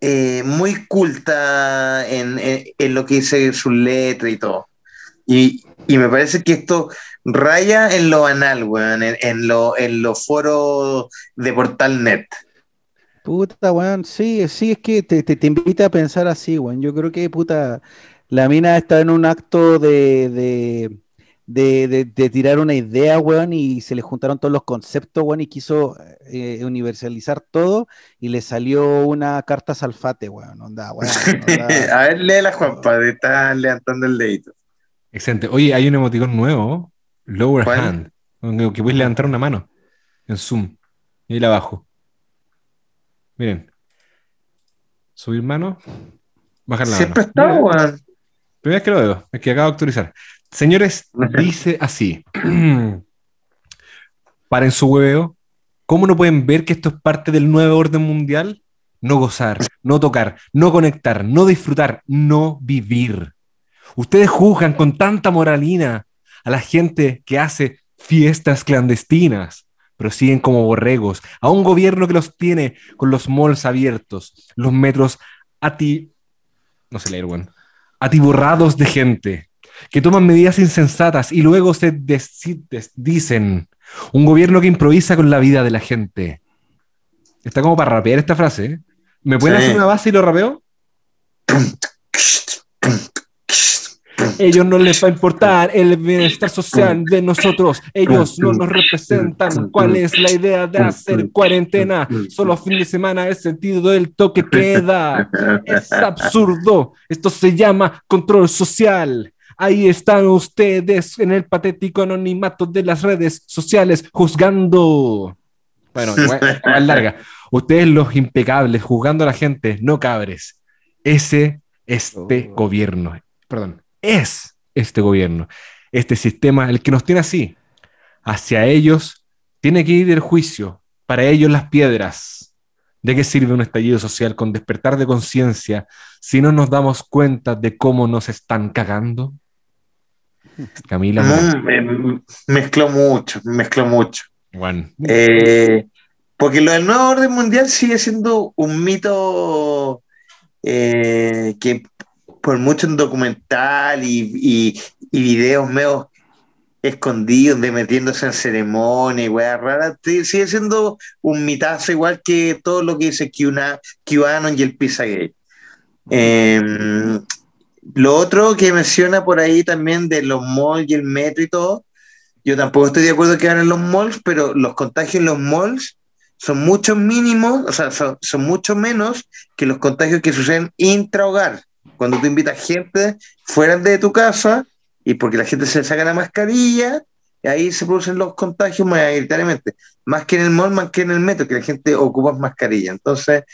eh, muy culta en, en- lo que dice sus letras y todo. Y, y me parece que esto raya en lo banal, weón, en, en lo, en los foros de Portalnet. Puta, weón, sí, sí, es que te, te, te invita a pensar así, weón. Yo creo que, puta, la mina está en un acto de, de, de, de- de tirar una idea, weón, y se le juntaron todos los conceptos, weón, y quiso eh, universalizar todo, y le salió una carta salfate, weón, onda, weón, onda. a ver, lee la Juanpa, te está levantando el dedito. Excelente. Oye, hay un emoticón nuevo, Lower ¿Cuál? Hand, que puedes levantar una mano en Zoom. Y ahí la abajo. Miren. Subir mano, bajar la Siempre mano. está. Primera vez que lo veo, es que acabo de actualizar. Señores, dice así. Paren su hueveo. ¿Cómo no pueden ver que esto es parte del nuevo orden mundial? No gozar, no tocar, no conectar, no disfrutar, no vivir. Ustedes juzgan con tanta moralina a la gente que hace fiestas clandestinas, pero siguen como borregos, a un gobierno que los tiene con los malls abiertos, los metros ati... no sé leer, bueno, atiborrados de gente, que toman medidas insensatas y luego se dicen un gobierno que improvisa con la vida de la gente. Está como para rapear esta frase. ¿eh? ¿Me pueden Sí. hacer una base y lo rapeo? Ellos no les va a importar el bienestar social de nosotros. Ellos no nos representan. ¿Cuál es la idea de hacer cuarentena? Solo fin de semana el sentido del toque queda. Es absurdo. Esto se llama control social. Ahí están ustedes en el patético anonimato de las redes sociales juzgando. Bueno, igual larga. Ustedes los impecables juzgando a la gente, no cabres. Ese, este Oh. gobierno, perdón, es este gobierno, este sistema, el que nos tiene así. Hacia ellos tiene que ir el juicio, para ellos las piedras. ¿De qué sirve un estallido social con despertar de conciencia si no nos damos cuenta de cómo nos están cagando? Camila. Mm, mezcló mucho, mezcló mucho. Bueno. Eh, porque lo del nuevo orden mundial sigue siendo un mito eh, que por mucho en documental y, y, videos medio escondidos de metiéndose en ceremonia y weas raras, sigue siendo un mitazo igual que todo lo que dice QAnon y el Pizzagate. Em, lo otro que menciona por ahí también de los malls y el metro y todo, yo tampoco estoy de acuerdo que hagan los malls, pero los contagios en los malls son mucho mínimos, o sea, son, son mucho menos que los contagios que suceden intrahogar. Cuando tú invitas gente fuera de tu casa y porque la gente se saca la mascarilla, ahí se producen los contagios mayoritariamente. Más que en el mall, más que en el metro, que la gente ocupa mascarilla. Entonces,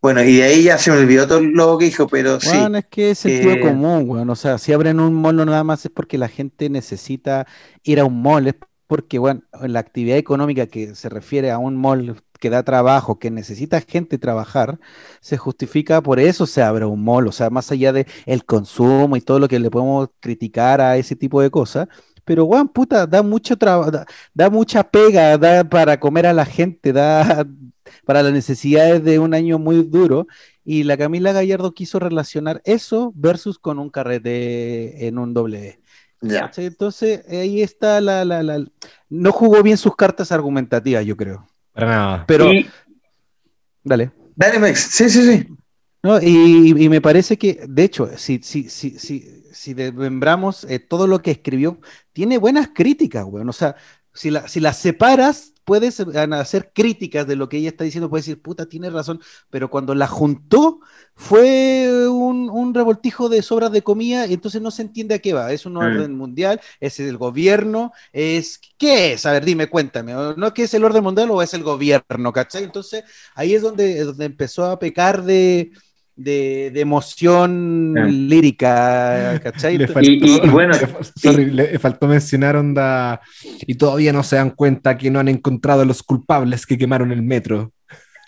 bueno, y de ahí ya se me olvidó todo lo que dijo, pero sí. Bueno, es que es sentido eh, común, bueno, o sea, si abren un mall no nada más es porque la gente necesita ir a un mall, es porque, bueno, la actividad económica que se refiere a un mall que da trabajo, que necesita gente trabajar, se justifica por eso se abre un mall, o sea, más allá de el consumo y todo lo que le podemos criticar a ese tipo de cosas, pero weón, puta, da mucho trabajo, da, mucha pega, da para comer a la gente, da para las necesidades de un año muy duro. Y la Camila Gallardo quiso relacionar eso versus con un carrete en un doble. Ya. Entonces, ahí está la, la, la, No jugó bien sus cartas argumentativas, yo creo. Para nada. Pero. Dale. Dale, Max. Sí, sí, sí. No, y, me parece que, de hecho, si, si, si, si, si desmembramos eh, todo lo que escribió, tiene buenas críticas, weón. O sea, si, la, si las separas, puedes hacer críticas de lo que ella está diciendo, puedes decir, puta, tiene razón, pero cuando la juntó fue un, revoltijo de sobras de comida y entonces no se entiende a qué va. Es un mm. orden mundial, es el gobierno, es... ¿Qué es? A ver, dime, cuéntame. ¿No es que es el orden mundial o es el gobierno? ¿Cachai? Entonces ahí es donde, donde empezó a pecar de de, emoción lírica, ¿cachai? Le faltó, y, bueno, le faltó mencionar onda, y todavía no se dan cuenta que no han encontrado a los culpables que quemaron el metro.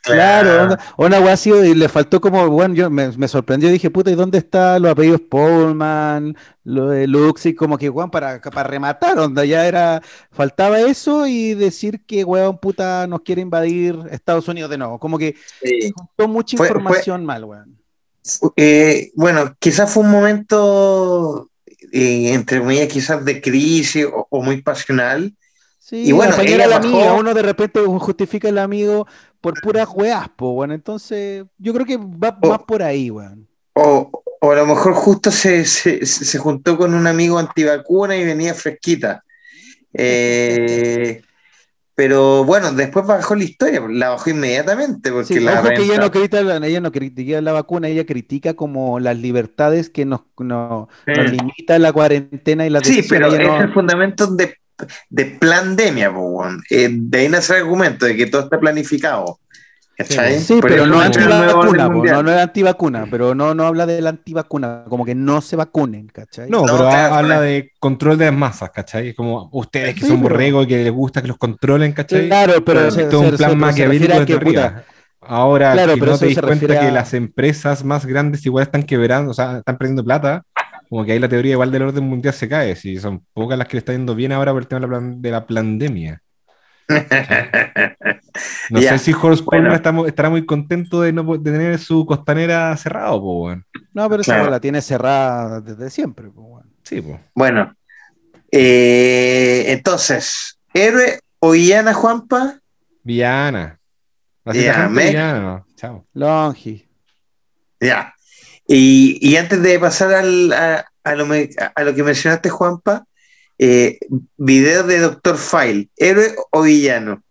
Claro, una wea así, y le faltó como, bueno, yo me, sorprendió, dije, puta, ¿y dónde están los apellidos Pullman, lo de Luxi? Como que, weón, para, para rematar, onda, ya era, faltaba eso y decir que, weón, puta, nos quiere invadir Estados Unidos de nuevo, como que sí. mucha información mal, weón. Eh, bueno, quizás fue un momento, eh, entre comillas, quizás de crisis o, muy pasional. Sí, y bueno, ella la amiga, uno de repente justifica el amigo por puras weas, po, bueno, entonces yo creo que va más por ahí, weón. O, o, a lo mejor justo se, se, se, juntó con un amigo antivacuna y venía fresquita. Eh, pero bueno, después bajó la historia, la bajó inmediatamente. Porque la que ella no, critica, ella no critica la vacuna, ella critica como las libertades que nos, no, nos limita la cuarentena y la Sí, pero es el fundamento de, de pandemia, eh, de ahí nace el argumento de que todo está planificado. Sí, pero no antivacuna, no, no es antivacuna, pero no, no habla de la antivacuna, como que no se vacunen, ¿cachai? No, pero habla de control de las masas, ¿cachai? Como ustedes que son borregos y que les gusta que los controlen, ¿cachai? Claro, pero, es un plan maquiavélico de arriba. Ahora, claro, no te das cuenta que las empresas más grandes igual están quebrando, o sea, están perdiendo plata, como que ahí la teoría igual del orden mundial se cae, si son pocas las que le está yendo bien ahora por el tema de la, de la pandemia. No sé si Horst estará muy contento de, no, tener su costanera cerrado, No, pero esa la tiene cerrada desde siempre, Sí, Bueno, eh, entonces, ¿héroe o villana, Juanpa? Villana. Villana, Chao. Longi. Ya. Y, antes de pasar al, a, lo, a lo que mencionaste, Juanpa, eh, video de Doctor File, ¿héroe o villano?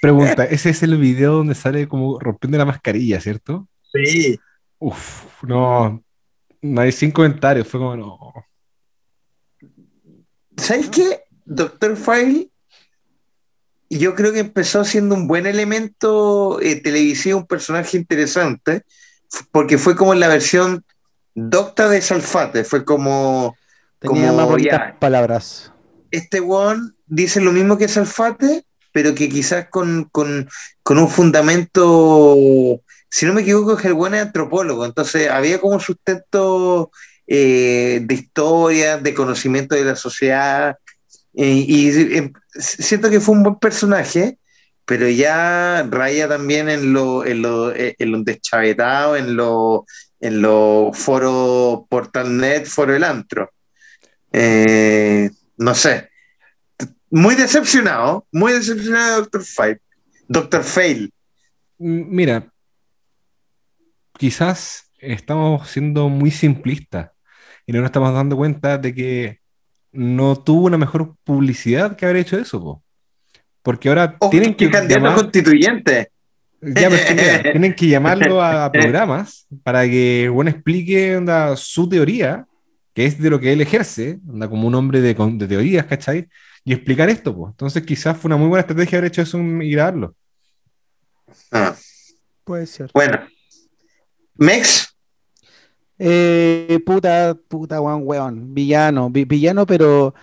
Pregunta, ese es el video donde sale como rompiendo la mascarilla, ¿cierto? Sí. Uf, no, no hay sin comentarios, fue como no. ¿Sabes qué? Doctor File, yo creo que empezó siendo un buen elemento eh, televisivo, un personaje interesante, porque fue como la versión Docta de Salfate, fue como, Tenía como más bonitas ya, palabras. este weón dice lo mismo que Salfate, pero que quizás con, con- con un fundamento, si no me equivoco, el weón es antropólogo, entonces había como sustento eh, de historia, de conocimiento de la sociedad, eh, y eh, siento que fue un buen personaje, pero ya raya también en lo, en lo, eh, en lo deschavetado, en lo, en los foros Portalnet, Foro El Antro. Eh, no sé. Muy decepcionado, muy decepcionado de Doctor Five. Doctor Fail. Mira, quizás estamos siendo muy simplistas y no nos estamos dando cuenta de que no tuvo una mejor publicidad que haber hecho eso, po. Porque ahora tienen que que candidato llamar- constituyente. Ya, mira, tienen que llamarlo a programas para que bueno explique onda, su teoría, que es de lo que él ejerce, onda, como un hombre de, de teorías, ¿cachai? Y explicar esto, pues. Entonces quizás fue una muy buena estrategia haber hecho eso y grabarlo. Ah, Puede ser. bueno. Mex, Eh, puta, puta, weón, weón. Villano, vi- villano, pero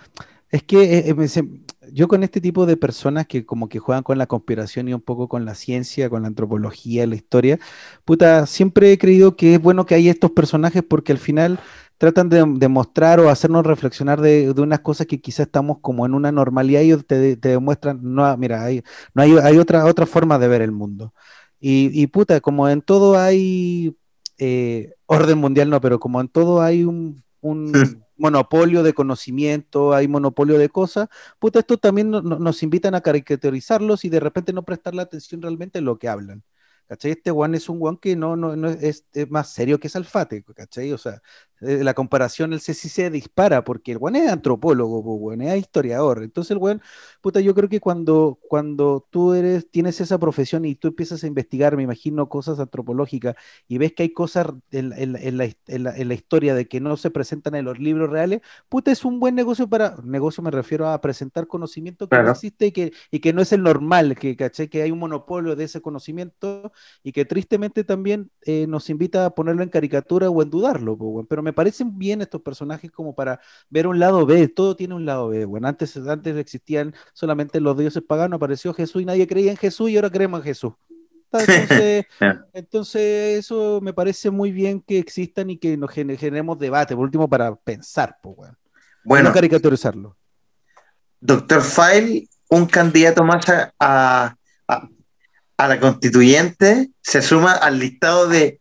es que eh, eh, me se- yo con este tipo de personas que como que juegan con la conspiración y un poco con la ciencia, con la antropología, la historia, puta, siempre he creído que es bueno que hay estos personajes porque al final tratan de, de mostrar o hacernos reflexionar de, de unas cosas que quizás estamos como en una normalidad y te, te demuestran, no, mira, hay, no hay, hay otra, otra forma de ver el mundo. Y, y puta, como en todo hay eh, orden mundial, no, pero como en todo hay un, un monopolio de conocimiento, hay monopolio de cosas, puta, esto también no- no- nos invitan a caricaturizarlos y de repente no prestarle atención realmente en lo que hablan. ¿Cachai? Este one es un one que no, no, no es, es más serio que Salfate, ¿cachai? O sea, eh, la comparación, el sí se dispara porque el one es antropólogo, weón, es historiador. Entonces el one, puta, yo creo que cuando, cuando tú eres, tienes esa profesión y tú empiezas a investigar, me imagino, cosas antropológicas y ves que hay cosas en, la- en en la, la- en la historia de que no se presentan en los libros reales, puta, es un buen negocio para, negocio me refiero a presentar conocimiento que no Claro. existe y que, y que no es el normal, que, ¿cachai? que hay un monopolio de ese conocimiento y que tristemente también eh, nos invita a ponerlo en caricatura o en dudarlo, po, weón. pero me parecen bien estos personajes como para ver un lado B, todo tiene un lado B, bueno, antes, antes existían solamente los dioses paganos, apareció Jesús y nadie creía en Jesús y ahora creemos en Jesús. Entonces, eso me parece muy bien que existan y que nos gener- generemos debate, por último, para pensar, pues, weón. bueno, No caricaturizarlo. Doctor File, un candidato más a- a- a la constituyente, se suma al listado de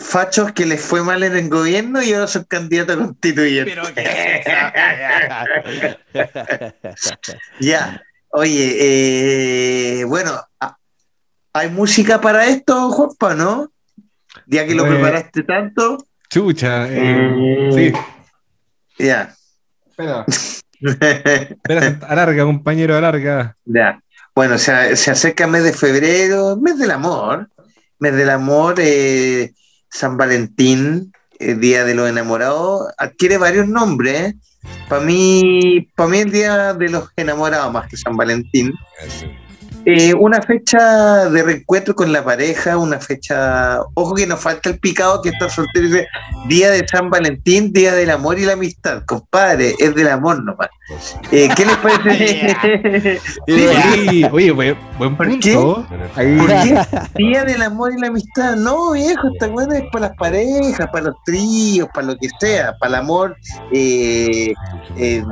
fachos que les fue mal en el gobierno y ahora son candidatos a constituyente. Ya, oye, eh, bueno, ¿hay música para esto, Juanpa, no? Ya que lo Eh, preparaste tanto, Chucha, eh, sí. ya. Espera, espera, alarga, compañero, alarga. Ya. Bueno, se, se acerca el mes de febrero, mes del amor, mes del amor, eh, San Valentín, el Día de los Enamorados, adquiere varios nombres. Para mí, para mí el Día de los Enamorados más que San Valentín. Eh, una fecha de reencuentro con la pareja, una fecha, ojo que nos falta el picado que está soltero y dice Día de San Valentín, Día del Amor y la Amistad, compadre, es del amor nomás. Eh, ¿Qué les parece? Sí, Sí, oye, buen, buen ¿Por punto. Ahí- ¿Por qué? Día del amor y la amistad. No, viejo, esta buena es para las parejas, para los tríos, para lo que sea, para el amor eh, eh,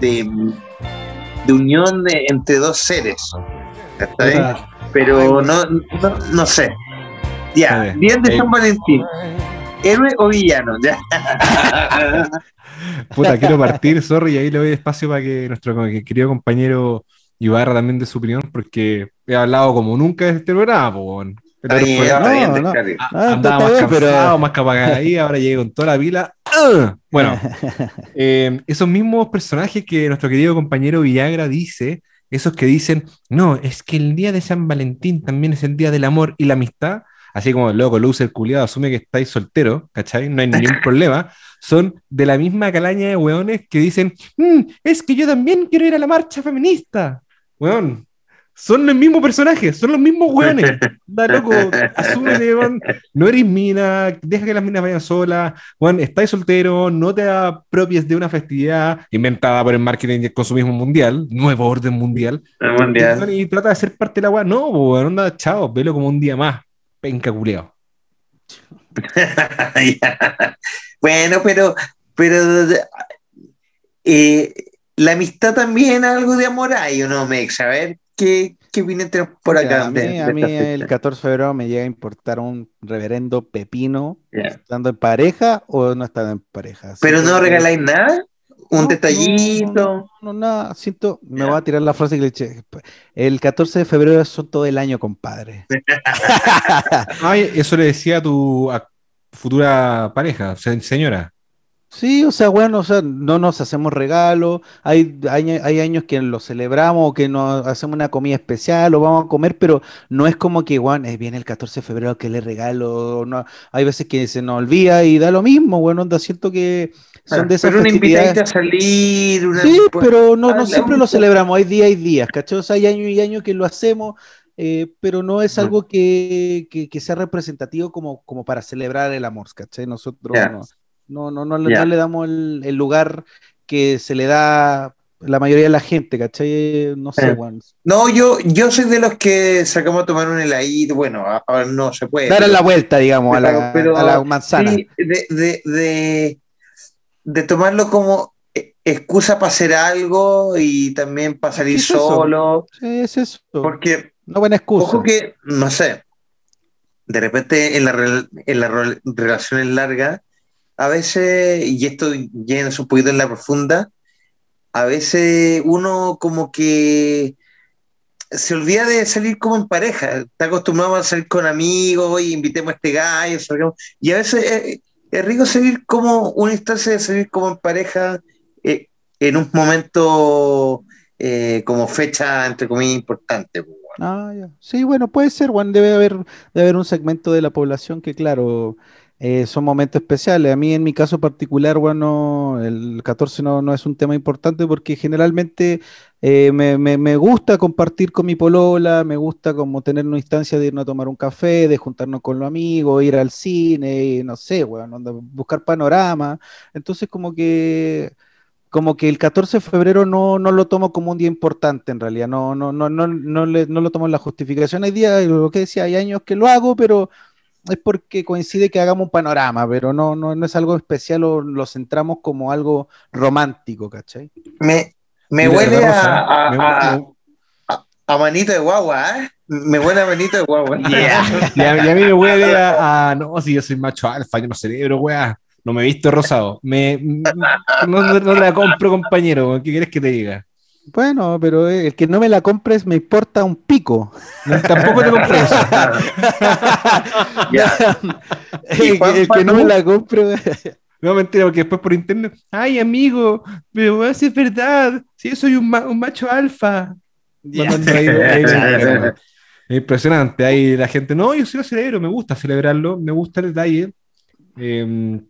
de, de unión de, entre dos seres. ¿Está bien? Pero no, no, no sé. Ya. Día de Eh. San Valentín. ¿Héroe o villano? Ya. Puta, quiero partir, sorry, y ahí le doy espacio para que nuestro querido compañero Ibarra también de su opinión, porque he hablado como nunca de este programa, weón. Pero bien, bien, no, ah, Ah, andaba está más bien, pero- más capaz ahí, ahora llegué con toda la pila. ¡Ah! Bueno, eh, esos mismos personajes que nuestro querido compañero Villagra dice, esos que dicen, no, es que el día de San Valentín también es el día del amor y la amistad, así como loco, loser, culiado, asume que estáis soltero, ¿cachai? No hay ningún problema, son de la misma calaña de weones que dicen, "Mm, es que yo también quiero ir a la marcha feminista, weón. Son el mismo personaje, son los mismos weones. Da loco, asúmete, weón. No eres mina, deja que las minas vayan solas, weón, estáis soltero, no te apropies de una festividad inventada por el marketing y el consumismo mundial, nuevo orden mundial. El mundial. Y trata de ser parte de la weá. No, weón, anda, chao, velo como un día más. Penca culeado. Bueno, pero, pero eh, la amistad también es algo de amor hay, ¿o no, Mex? A ver, ¿qué, qué opinión tenemos por acá? a mí, de a mí esta fecha? el 14 de febrero me llega a importar un reverendo pepino Ya. estando en pareja o no estando en pareja. Pero no que- regaláis nada, un No, detallito. No, no, nada, siento, me Ya. voy a tirar la frase que le eché. El 14 de febrero son todo el año, compadre. Ay, eso le decía a tu a futura pareja, se- señora. Sí, o sea, bueno, o sea, no nos hacemos regalos, hay, hay, hay años que lo celebramos o que nos hacemos una comida especial o vamos a comer, pero no es como que, bueno, eh, viene el 14 de febrero que le regalo, no, hay veces que se nos olvida y da lo mismo, bueno, onda, siento que son de esas pero una invitadita a salir, una, Sí, pero no, no siempre lo celebramos, hay días y días, ¿cachai? O sea, hay años y años que lo hacemos, eh, pero no es algo que, que- que sea representativo como, como para celebrar el amor, ¿cachai? Nosotros no, no, no, no le, Ya. no le damos el, el lugar que se le da la mayoría de la gente, ¿cachai? No sé, Eh. weón. No, yo, yo soy de los que sacamos a tomar un heladito. Bueno, ahora no se puede. Dar la vuelta, digamos, a la, pero- a la manzana. Sí, de, de, de, de tomarlo como eh, excusa para hacer algo y también para salir ¿Qué es eso? solo. Sí, es eso. Porque, Una buena excusa. ojo que, no sé, de repente en, la, en las rel- relaciones largas, a veces, y esto es un poquito en la profunda, a veces uno como que se olvida de salir como en pareja. Está acostumbrado a salir con amigos, oye, invitemos a este gallo, salgamos. Y a veces es, es rico salir como una instancia de salir como en pareja eh, en un momento eh, como fecha, entre comillas, importante. pues. Ah. Sí, bueno, puede ser, Juan, debe haber, debe haber un segmento de la población que, claro, eh, son momentos especiales. A mí, en mi caso particular, bueno, el 14 no, no es un tema importante porque generalmente eh, me, me- gusta compartir con mi polola, me gusta como tener una instancia de irnos a tomar un café, de juntarnos con los amigos, ir al cine, y no sé, bueno, buscar panorama. Entonces, como que como que el 14 de febrero no, no lo tomo como un día importante en realidad, no, no, no, no, no, le- no lo tomo en la justificación. Hay días, lo que decía, hay años que lo hago, pero es porque coincide que hagamos un panorama, pero no, no, no es algo especial o lo centramos como algo romántico, ¿cachai? Me, me huele a, a- me- a- me- a manito de guagua, ¿eh? Me huele a manito de guagua. Y a, y a mí me huele a, a- No, si yo soy macho alfa, yo no cerebro, weá. No me he visto rosado. Me, no, no- la compro, compañero. ¿Qué quieres que te diga? Bueno, pero eh, el que no me la compres me importa un pico. No, tampoco te compré eso. Ya. ¿Y el, Juan que- el que no me la compre. No, mentira, porque después por internet. Ay, amigo, pero si es verdad. Si yo soy un, ma- un macho alfa. Es impresionante. Ahí la gente, no, yo sí lo celebro, me gusta celebrarlo, me gusta el detalle. Eh,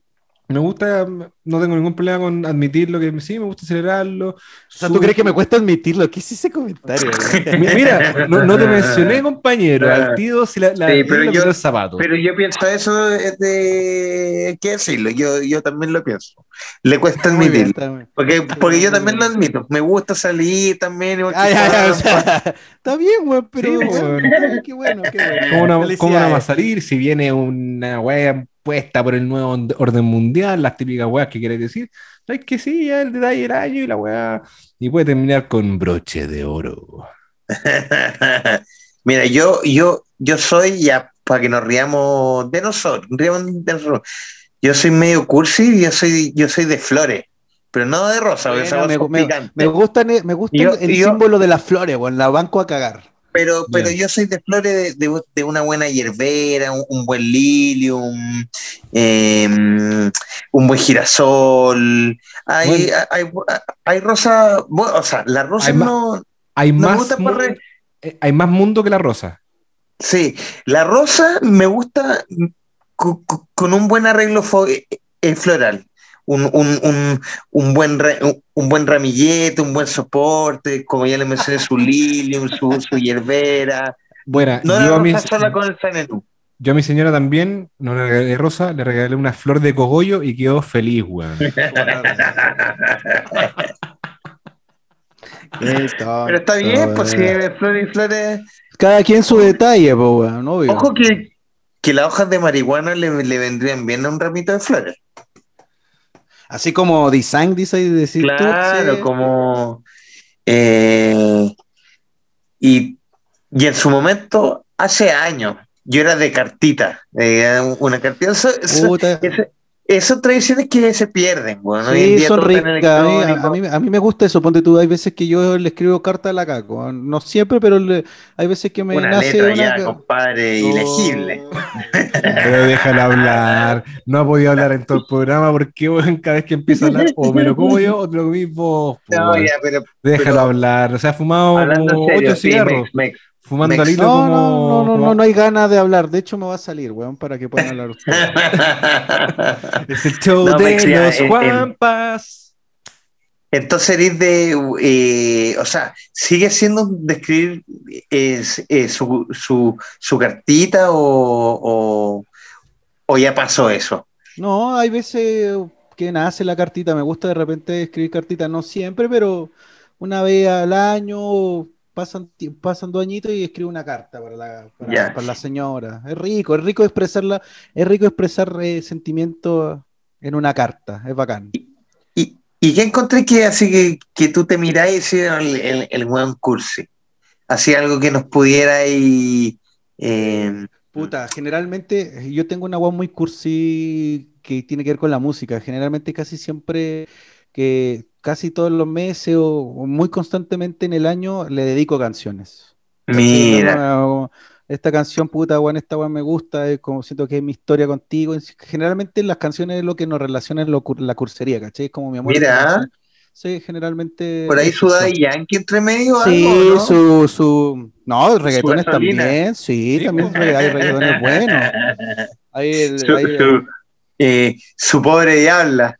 me gusta, no tengo ningún problema con admitir lo que sí, me gusta celebrarlo. O sea, ¿tú crees que me cuesta admitirlo? ¿Qué es ese comentario? Mira, no, no te mencioné, compañero, al tío si la, la, Sí, pero yo- zapato. Pero yo pienso eso es de... Que decirlo, yo, yo también lo pienso. Le cuesta admitirlo. bien. Porque, porque yo también lo admito. Me gusta salir también. igual que Ah, ya, ya, o sea, está bien, güey, pero Sí, qué bueno, qué bueno. ¿Cómo no, cómo no va a salir si viene una wea puesta por el nuevo orden mundial, las típicas weas que quieres decir? Es que sí, ya el detalle del año y la wea. Y puede terminar con broche de oro. Mira, yo, yo, yo soy, ya para que nos riamos de nosotros, riamos de nosotros. Yo soy medio cursi, yo soy, yo soy de flores, pero no de rosa, Bueno, esa me, me- gusta, me gusta Yo- el yo- símbolo de las flores, güey, la banco a cagar. Pero, pero Bien. yo soy de flores de, de- de una buena hierbera, un, un buen lilium, eh, un buen girasol. Hay, Bueno. hay, hay rosa, bueno, o sea, la rosa no, Hay, no me más gusta mu- por re- eh, hay más mundo que la rosa. Sí, la rosa me gusta con un buen arreglo fo- eh, floral. un, un, un, un buen, un, buen ramillete, un buen soporte, como ya le mencioné, su lilium, su, su hierbera. Bueno, No yo, a mi, sola con el Sanenú. yo a mi señora también, no le regalé rosa, le regalé una flor de cogollo y quedó feliz, weón. Pero está bien, pues si es flores y flores. Cada quien su detalle, po, weón, obvio. Ojo que, que las hojas de marihuana le, le vendrían bien a un ramito de flores. Así como design, dice decir tú, Claro, sí. como. eh, y, y en su momento, hace años, yo era de cartita. eh, una cartita. Son tradiciones que se pierden, bueno. Hoy en Sí, día son ricas. A a, mí, a mí me gusta eso. Ponte tú, hay veces que yo le escribo carta a la caco. No siempre, pero le- hay veces que me una nace letra una. ya, compadre, ilegible. Pero déjala hablar. No ha podido hablar en todo el programa porque, cada vez que empieza a hablar, o me lo como yo o te lo comís vos. po, No, weón. ya, pero Déjalo pero- hablar. O sea, ha fumado como ocho sí, cigarros. Fumando Mex. al hilo No, como. no, no, no, no, no hay ganas de hablar. De hecho, me va a salir, weón, para que puedan hablar ustedes. Es el show No, de los en- en- Juanpas. Entonces eres de, eh, o sea, sigue siendo de escribir eh, eh, su, su, su cartita o, o, o ya pasó eso. No, hay veces que nace la cartita. Me gusta de repente escribir cartita, no siempre, pero una vez al año pasan, pasan dos añitos y escribo una carta para la, para, la señora. Es rico, es rico expresarla, es rico expresar eh, sentimientos en una carta, es bacán. ¿Y, y qué encontré que así que, que tú te mirás y el, el, el buen cursi? Así algo que nos pudiera y eh, Puta, generalmente yo tengo una web muy cursi que tiene que ver con la música. Generalmente casi siempre, que casi todos los meses o, muy constantemente en el año le dedico canciones. Mira, Esta canción, puta, weón, esta weón me gusta, es como siento que es mi historia contigo. Generalmente las canciones es lo que nos relaciona en lo la cursería, ¿cachai? Es como mi amor. Mira. Sí, generalmente. por ahí su. Daddy Yankee entre medio. Sí, algo, ¿no? su, su. No, reggaetones también, sí, Sí, también hay reggaetones buenos. Hay el- Su, hay el- su, eh, su pobre diabla.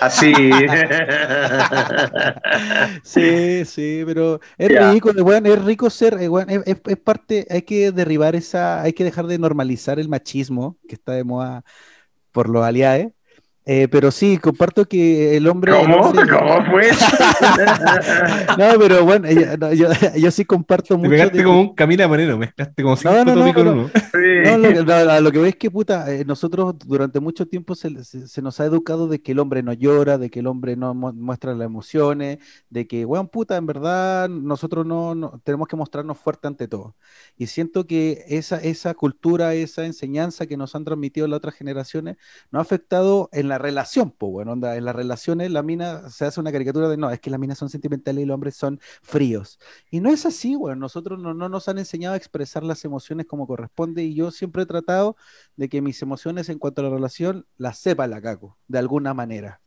Así. Sí, sí, pero es eh, weón, es rico ser, es- es parte, hay que derribar esa, hay que dejar de normalizar el machismo que está de moda por los aliados. Eh, pero sí, comparto que el hombre. el ¿Cómo? hombre- ¿Cómo fue? No, pero bueno, no, yo, yo sí comparto Te mucho. pegaste de- como un camino Moreno, mezclaste como cinco no, no, en pero- uno. No, lo, que- no, a lo que voy es que, puta, eh, nosotros durante mucho tiempo se, se- se nos ha educado de que el hombre no llora, de que el hombre no mu- muestra las emociones, de que, weón, puta, en verdad nosotros no, no- tenemos que mostrarnos fuerte ante todo. Y siento que esa, esa cultura, esa enseñanza que nos han transmitido las otras generaciones, nos ha afectado en la relación, pues, bueno, onda, en las relaciones la mina se hace una caricatura de, no, es que las minas son sentimentales y los hombres son fríos. Y no es así, bueno, nosotros no, no nos han enseñado a expresar las emociones como corresponde y yo siempre he tratado de que mis emociones en cuanto a la relación las sepa la caco, de alguna manera.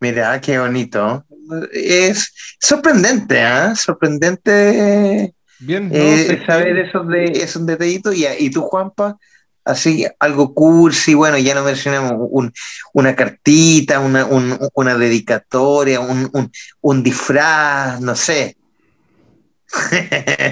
Mira, qué bonito. Es sorprendente, ¿ah? Sorprendente Bien, no, eh, saber esos, de, esos detallitos. Y, y tú, Juanpa, así algo cursi, bueno, ya no mencionamos un- una cartita, una, un- una dedicatoria, un, un, un disfraz, no sé.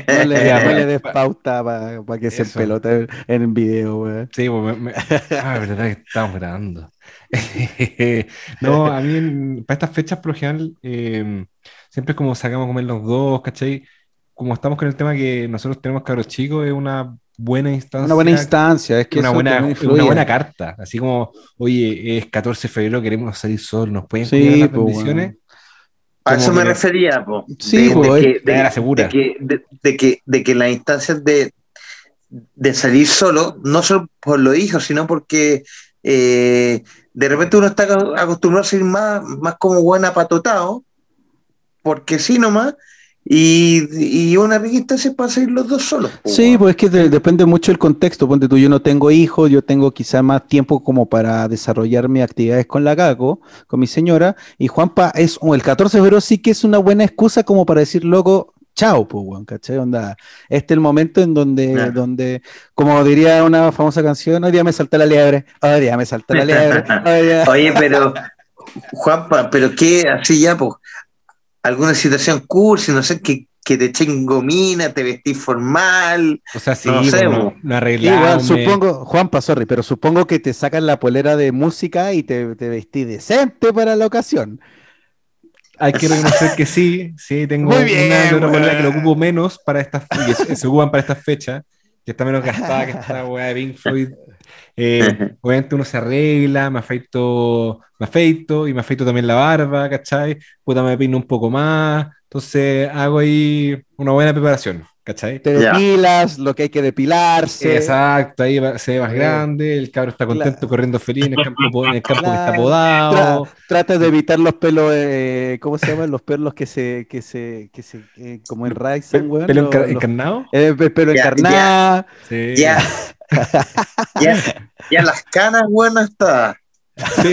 No le, Ya, no le bueno. des pauta para que se Eso. pelote en el video. Sí, pues me, me- Ah, verdad que estamos grabando. no, a mí en- para estas fechas, por lo general, eh, siempre es como sacamos a comer los dos, ¿cachai? Como estamos con el tema que nosotros tenemos cabros chicos, es una buena instancia. Una buena instancia, es que una eso buena, una buena carta. Así como, oye, es 14 de febrero, queremos salir solos, nos pueden Sí, cuidar las pues, bendiciones. weón. A eso me refería, po. Sí, de, po, de es- que, de- que, de, de que, de que las instancias de, de salir solo, no solo por los hijos, sino porque eh, de repente uno está acostumbrado a salir más, más como buen apatotado, porque sí nomás, y, y una rica instancia es para salir los dos solos. Sí, pues es que de- depende mucho del contexto. Ponte tú, yo no tengo hijos, yo tengo quizá más tiempo como para desarrollar mis actividades con la Caco, con mi señora. Y Juanpa es el 14 de febrero sí que es una buena excusa como para decir, loco, chao, pues, weón, ¿cachai? Onda, este es el momento en donde, donde, como diría una famosa canción, hoy día me salté la liebre, hoy día me salté la liebre, hoy día... Oye, pero, Juanpa, pero qué así ya, pues, alguna situación cursi, no sé, que, que te echen gomina, te vestís formal. O sea, sí, No sé, bueno, no Igual, supongo, Juanpa, sorry, pero supongo que te sacan la polera de música y te, te vestí decente para la ocasión. Hay que reconocer que sí, sí, tengo Muy bien, una weón. polera que lo ocupo menos para estas y que se, se ocupan para estas fechas, que está menos gastada que esta weá de Pink Floyd. Eh, obviamente uno se arregla, me afeito, me afeito y me afeito también la barba, ¿cachai? Puta, me peino un poco más. Entonces hago ahí una buena preparación, ¿cachai? Te depilas lo que hay que depilarse. Exacto, ahí va- se ve más Eh, grande, el cabro está contento claro. corriendo feliz en el campo, po- en el campo que está podado. Tra- trata de evitar los pelos, eh, ¿cómo se llaman? Los pelos que se, que se, que se, eh, como en Ryzen, weón. ¿Pelo encarnado? eh, pe- pelo Ya, encarnado. Sí. Ya. ya, ya las canas buenas está. Sí,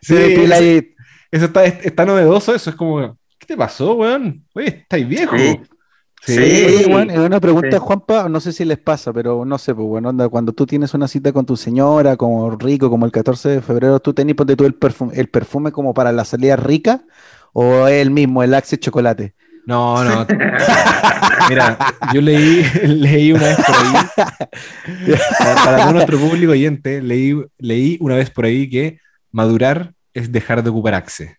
Sí, depila eso, y- eso está, está novedoso, eso es como, ¿qué te pasó, weón? Oye, estáis viejo. Sí. Sí. Sí. Oye, weón, es una pregunta, Sí. Juanpa, no sé si les pasa, pero no sé, pues bueno, onda, cuando tú tienes una cita con tu señora, como rico, como el 14 de febrero, ¿tú tenés, ponte tú el perfume, el perfume como para la salida rica? ¿O es el mismo, el Axe Chocolate? No, no. Mira, yo leí, leí una vez por ahí, para, para todo nuestro público oyente, leí, leí una vez por ahí que madurar es dejar de ocupar Axe.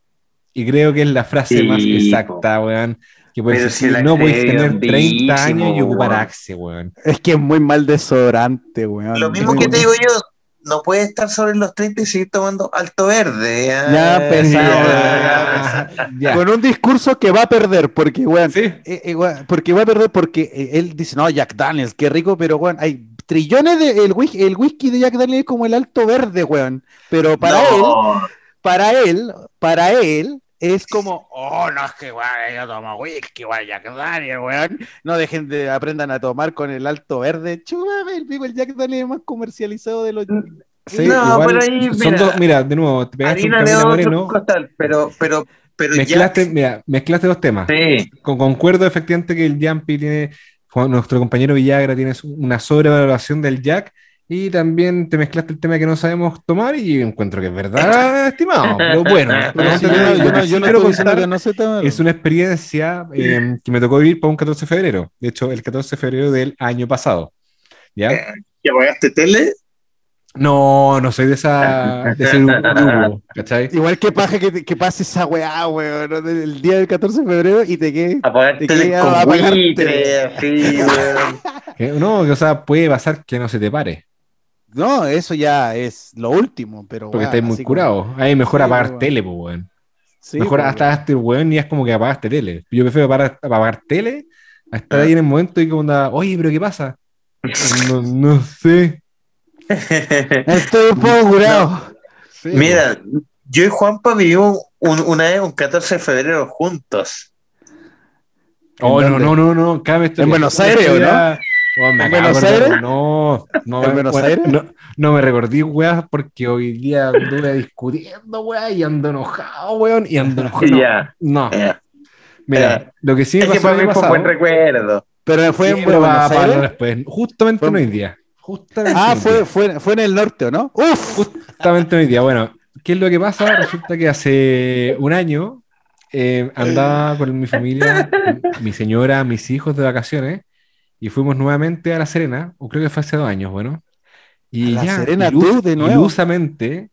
Y creo que es la frase más exacta, weón. Que puede Pero existir. si no podéis tener 30 bellísimo, años y ocupar weón. Axe, weón. Es que es muy mal desodorante, weón. Lo mismo que te digo yo, no puedes estar sobre los 30 y seguir tomando alto verde. Ya, pesado, ya. Ya, ya. Con un discurso que va a perder, porque, weón, Sí. eh, eh, weón, porque va a perder porque eh, él dice, no, Jack Daniels, qué rico, pero, weón, hay trillones de, el whisky, el whisky de Jack Daniels es como el alto verde, weón. Pero para él, para él, para él, es como, oh, no, es que, weón, yo tomo whisky, weón, Jack Daniels, weón. No dejen de, aprendan a tomar con el alto verde. Chúpame, el pico, el Jack Daniels más comercializado de los... Sí, No, igual pero ahí, son mira, dos, mira, de nuevo, te pegaste un otro Moreno, costal, pero, pero, pero mezclaste, ya. mira, mezclaste dos temas. Sí, Con- concuerdo efectivamente que el Jumpy tiene, nuestro compañero Villagra tiene una sobrevaloración del Jack y también te mezclaste el tema que no sabemos tomar y encuentro que es verdad, estimado. Pero bueno, es una experiencia eh, que me tocó vivir para un 14 de febrero. De hecho, el 14 de febrero del año pasado. ¿Ya? ¿Ya pagaste tele? No, no soy de esa de ese grupo, ¿cachai? Igual que paja que, que pase esa weá, weón, ¿no? el día del 14 de febrero y te quedes. Apagar Te tele queda con apagar buitre, así, weón. No, o sea, puede pasar que no se te pare, No, eso ya es lo último, pero. porque estáis muy como- curado. Ahí mejor Sí, apagar weón. tele, pues, weón. Sí, Mejor pues, hasta este weón y es como que apagaste tele. Yo prefiero apagar, apagar tele a estar Ah. ahí en el momento y como onda, oye, pero ¿qué pasa? No, no sé. Estoy un poco curado. Sí, Mira, yo y Juanpa vivimos un- una vez un 14 de febrero juntos. Oh, ¿En no, no, no, no, ¿En Buenos Aires o no? Oh, me ¿En Buenos de? No, no, ¿En me- Buenos bueno, Aires? No, no me recordé, weá, porque hoy día anduve discutiendo, weá, y ando enojado, weón, y ando enojado. No. Eh, mira, eh. lo que sí me es que pasó para mí fue un buen recuerdo. Pero fue en sí, pero va Buenos Aires. después, justamente Fue- en hoy día. Justamente Ah, fue, fue, fue en el norte, ¿o no? ¡Uf! Justamente hoy día. Bueno, ¿qué es lo que pasa? Resulta que hace un año eh, andaba con mi familia, mi señora, mis hijos de vacaciones, y fuimos nuevamente a La Serena, o creo que fue hace dos años, bueno. Y ¿A La ya, Serena ilus- tú de nuevo? ilusamente,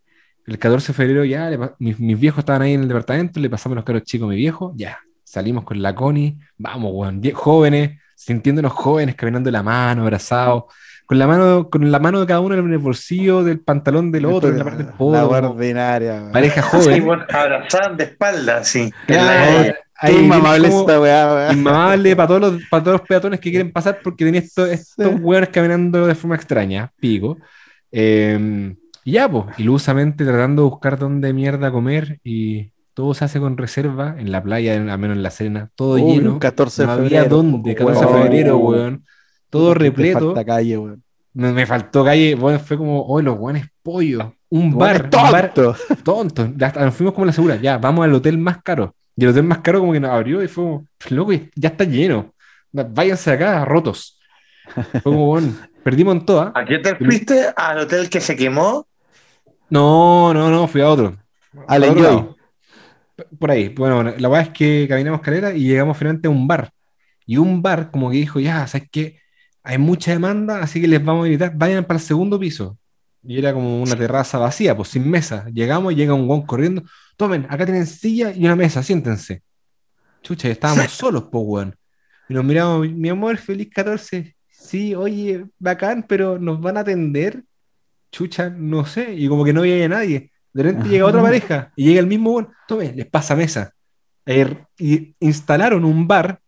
el 14 de febrero ya, le mis, mis viejos estaban ahí en el departamento, le pasamos los caros chicos a mi viejo, ya, salimos con la Connie, vamos, weón, jóvenes, sintiéndonos jóvenes, caminando de la mano, abrazados, con la mano, con la mano de cada uno en el bolsillo del pantalón del otro, en la parte del La podo, ordinaria. pareja Sí, joven. bueno, abrazaban de espalda, sí. Claro, ahí inmamable como esta weá, weón. Inmamable para todos los, para todos los peatones que quieren pasar porque tenía estos, estos Sí. hueones caminando de forma extraña, pico. Eh, y ya, pues, ilusamente tratando de buscar dónde mierda comer y todo se hace con reserva en la playa, en- al menos en la Serena, todo Uy, lleno. un 14 de no febrero. había dónde, 14 de febrero, weón. Todo repleto. falta calle, weón. Me, me faltó calle, bueno, fue como, oh, los buenos pollo. Un bar, Weón, un bar tonto. tonto. Ya hasta nos fuimos como la segura, ya, vamos al hotel más caro. Y el hotel más caro como que nos abrió y fue como, loco, ya está lleno. Váyanse acá, rotos. Fue como, bueno, perdimos en todas. ¿A qué hotel fuiste? ¿Al hotel que se quemó? No, no, no, fui a otro. Al Enjoy. lado. Por ahí. Bueno, la verdad es que caminamos calera y llegamos finalmente a un bar. Y un bar como que dijo, ya, ¿sabes qué? Hay mucha demanda, así que les vamos a gritar, vayan para el segundo piso. Y era como una terraza vacía, pues sin mesa. Llegamos, llega un guon corriendo, tomen, acá tienen silla y una mesa, siéntense. Chucha, y estábamos solos, pues, weón. Y nos miramos, mi amor, feliz 14. Sí, oye, bacán, pero nos van a atender. Chucha, no sé. Y como que no había nadie. De repente llega otra pareja y llega el mismo weón. Tome, les pasa mesa. Eh, y instalaron un bar,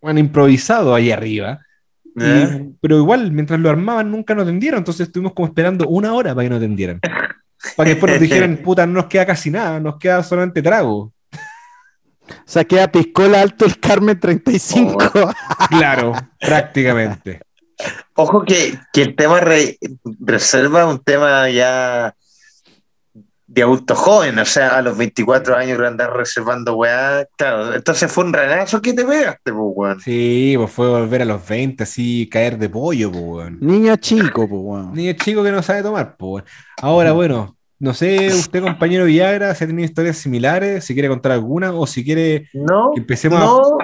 bueno, improvisado ahí arriba. Y- ¿Eh? pero igual, mientras lo armaban, nunca nos atendieron. Entonces estuvimos como esperando una hora para que nos atendieran. Para que después nos dijeran, puta, no nos queda casi nada, nos queda solamente trago. O sea, queda Piscola Alto el Carmen 35. Claro, prácticamente. Ojo que, que el tema re- reserva es un tema ya de adulto joven, o sea, a los 24 años andar reservando weá. Claro, entonces fue un ranazo que te pegaste, pues, weón. Sí, pues fue volver a los 20, así, caer de pollo, pues, weón. Niño chico, pues, weón. Niño chico que no sabe tomar, pues. weón. Ahora, bueno, no sé, usted, compañero Viagra, si ha tenido historias similares, si quiere contar alguna, o si quiere No, que empecemos no.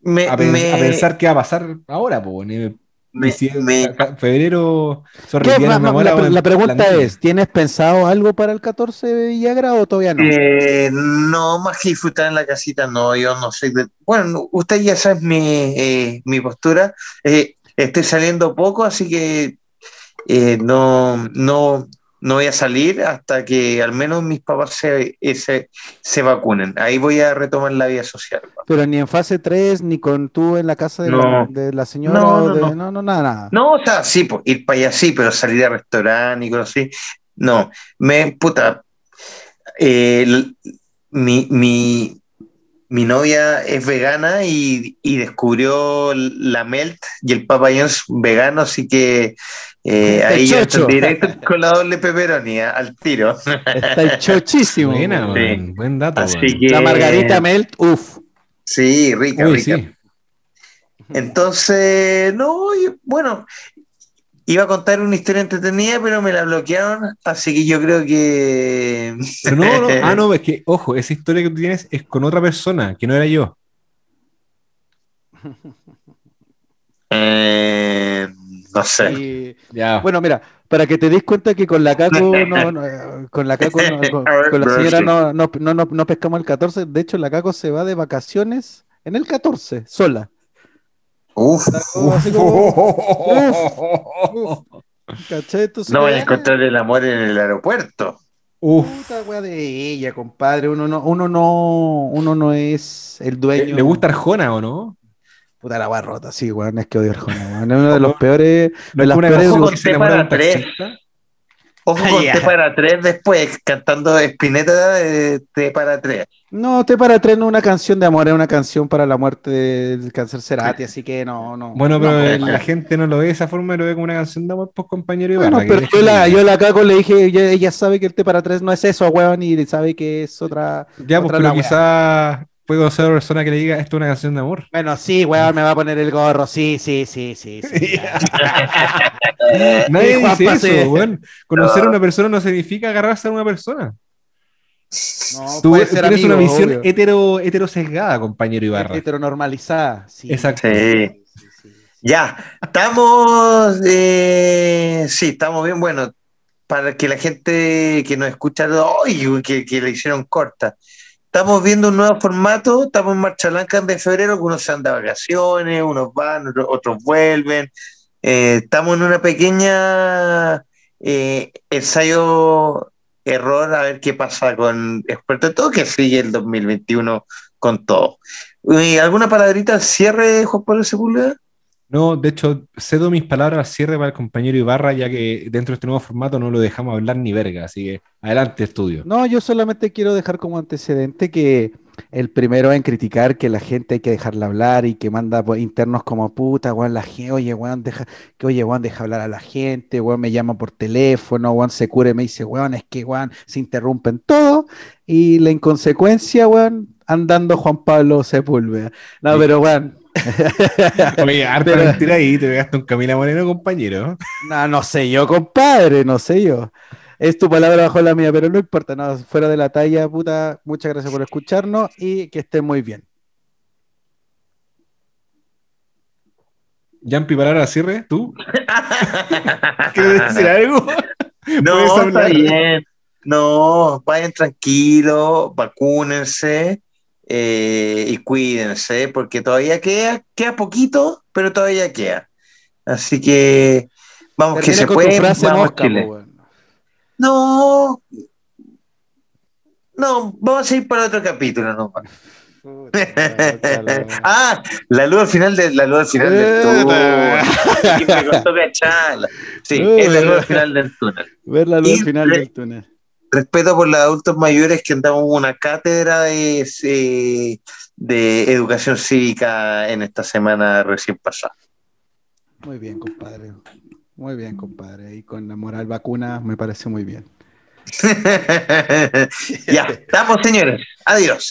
Me, a, pens- me- a pensar qué va a pasar ahora, pues. weón. Me- si me- febrero, la, pregunta es, ¿tienes pensado algo para el 14 de Villagra o todavía no? Eh, no, más que disfrutar en la casita, no, yo no soy de... Bueno, usted ya sabe mi, eh, mi postura. Eh, estoy saliendo poco, así que no, no, no voy a salir hasta que al menos mis papás se, se, se vacunen. Ahí voy a retomar la vida social. Pero ni en fase 3, ni con tú en la casa de, la, No. de la señora. No, no, de- no. no, no, nada, nada. No, o sea, sí, pues, ir para allá sí, pero salir a restaurante y cosas así. No, me, puta, eh, mi, mi, mi novia es vegana y, y descubrió la melt y el Papa John's vegano, así que eh, ahí ya directo con la doble pepperoni, ah, al tiro. Está chochísimo. Buena. Sí. buen dato, Así que... La margarita Melt, uff. Sí, rica, Uy, rica. sí. Entonces, no, y- bueno, iba a contar una historia entretenida, pero me la bloquearon, así que yo creo que... Pero no, no, ah, no, es que, ojo, esa historia que tú tienes es con otra persona, que no era yo. Eh, no sé. Y- Ya. Bueno, mira, para que te des cuenta que con la Caco, no, no, con la Caco, no, con, con la señora no, no, no, no, no pescamos el 14. De hecho, la Caco se va de vacaciones en el 14, sola. Uf, Caco, así como, ¿cachai? Entonces, no vaya a ah, encontrar el amor en el aeropuerto. Uf. Puta wea de ella, compadre. Uno no, uno no, uno no es el ¿Le, dueño. le gusta Arjona o no? Puta la wea rota, sí, weón. Es que odio Arjona, weón. Es uno de los peores. ¿No de es las una peores canción Ojo que con té para tres. Ojo Ah, con ya. T para tres después, cantando Espineta de T para tres. No, te para tres no es una canción de amor, es una canción para la muerte del cáncer Cerati, así que no, no. Bueno, no, pero pues, la gente no lo ve de esa forma, lo ve como una canción de amor, pues compañero Bueno, Ibarra. que pero yo la, yo la Caco le dije, ella, ella sabe que el té para tres no es eso, weón, y sabe que es otra. Ya, pues, otra pero la wea. quizás puede conocer a una persona que le diga esto es una canción de amor. Bueno, sí, weón, me va a poner el gorro, sí, sí, sí, sí. sí. Nadie dice eso, weón. Conocer a una persona no significa agarrarse a una persona. No, Tú puede tú ser tienes una visión hetero, hetero sesgada, compañero Ibarra. Heteronormalizada, sí. Exacto. Sí. Sí, sí, sí. Ya, estamos, eh, sí, estamos bien, bueno, para que la gente que nos escucha, ¡ay! que, que le hicieron corta. Estamos viendo un nuevo formato, estamos en Marcha Blanca de febrero, algunos se han de vacaciones, unos van, otros, otros vuelven. Eh, estamos en una pequeña eh, ensayo error a ver qué pasa con Experto en Todo, que sigue el 2021 con todo. Eh, ¿Alguna palabrita al cierre, Juan Pablo Sepúlveda? No, de hecho, cedo mis palabras al cierre para el compañero Ibarra, ya que dentro de este nuevo formato no lo dejamos hablar ni verga. Así que adelante, estudio. No, yo solamente quiero dejar como antecedente que el primero en criticar que la gente hay que dejarla hablar y que manda pues, internos como puta, weón, la gente, oye, weón, deja, que oye, weón, deja hablar a la gente, weón, me llama por teléfono, weón, se cura y me dice, weón, es que, weón, se interrumpen todo y la inconsecuencia, weón, andando Juan Pablo Sepúlveda. No, Sí. pero, weón, Oye, harta mentira ahí, te pegaste un Camila Moreno, compañero. no, no sé yo, compadre, no sé yo. Es tu palabra bajo la mía, pero no importa, no, fuera de la talla, puta. Muchas gracias por escucharnos y que estén muy bien. Yampi, palabra cierre, ¿tú? ¿Quieres decir algo? No, está bien. No, vayan tranquilos, vacúnense eh, y cuídense, porque todavía queda, queda poquito, pero todavía queda. Así que vamos que se puede. frase vamos, mosca, Chile. po, weón. No, no, vamos a ir para otro capítulo, no. Puta, puta la- ah, la luz al final del la luz al final del túnel. Me costó cacharla. Sí, es la luz al final del túnel. Ver la luz al final del túnel. respeto por los adultos mayores que andamos una cátedra de, de educación cívica en esta semana recién pasada. Muy bien, compadre. Muy bien, compadre. Y con la moral vacuna me parece muy bien. ya, estamos señores. Adiós.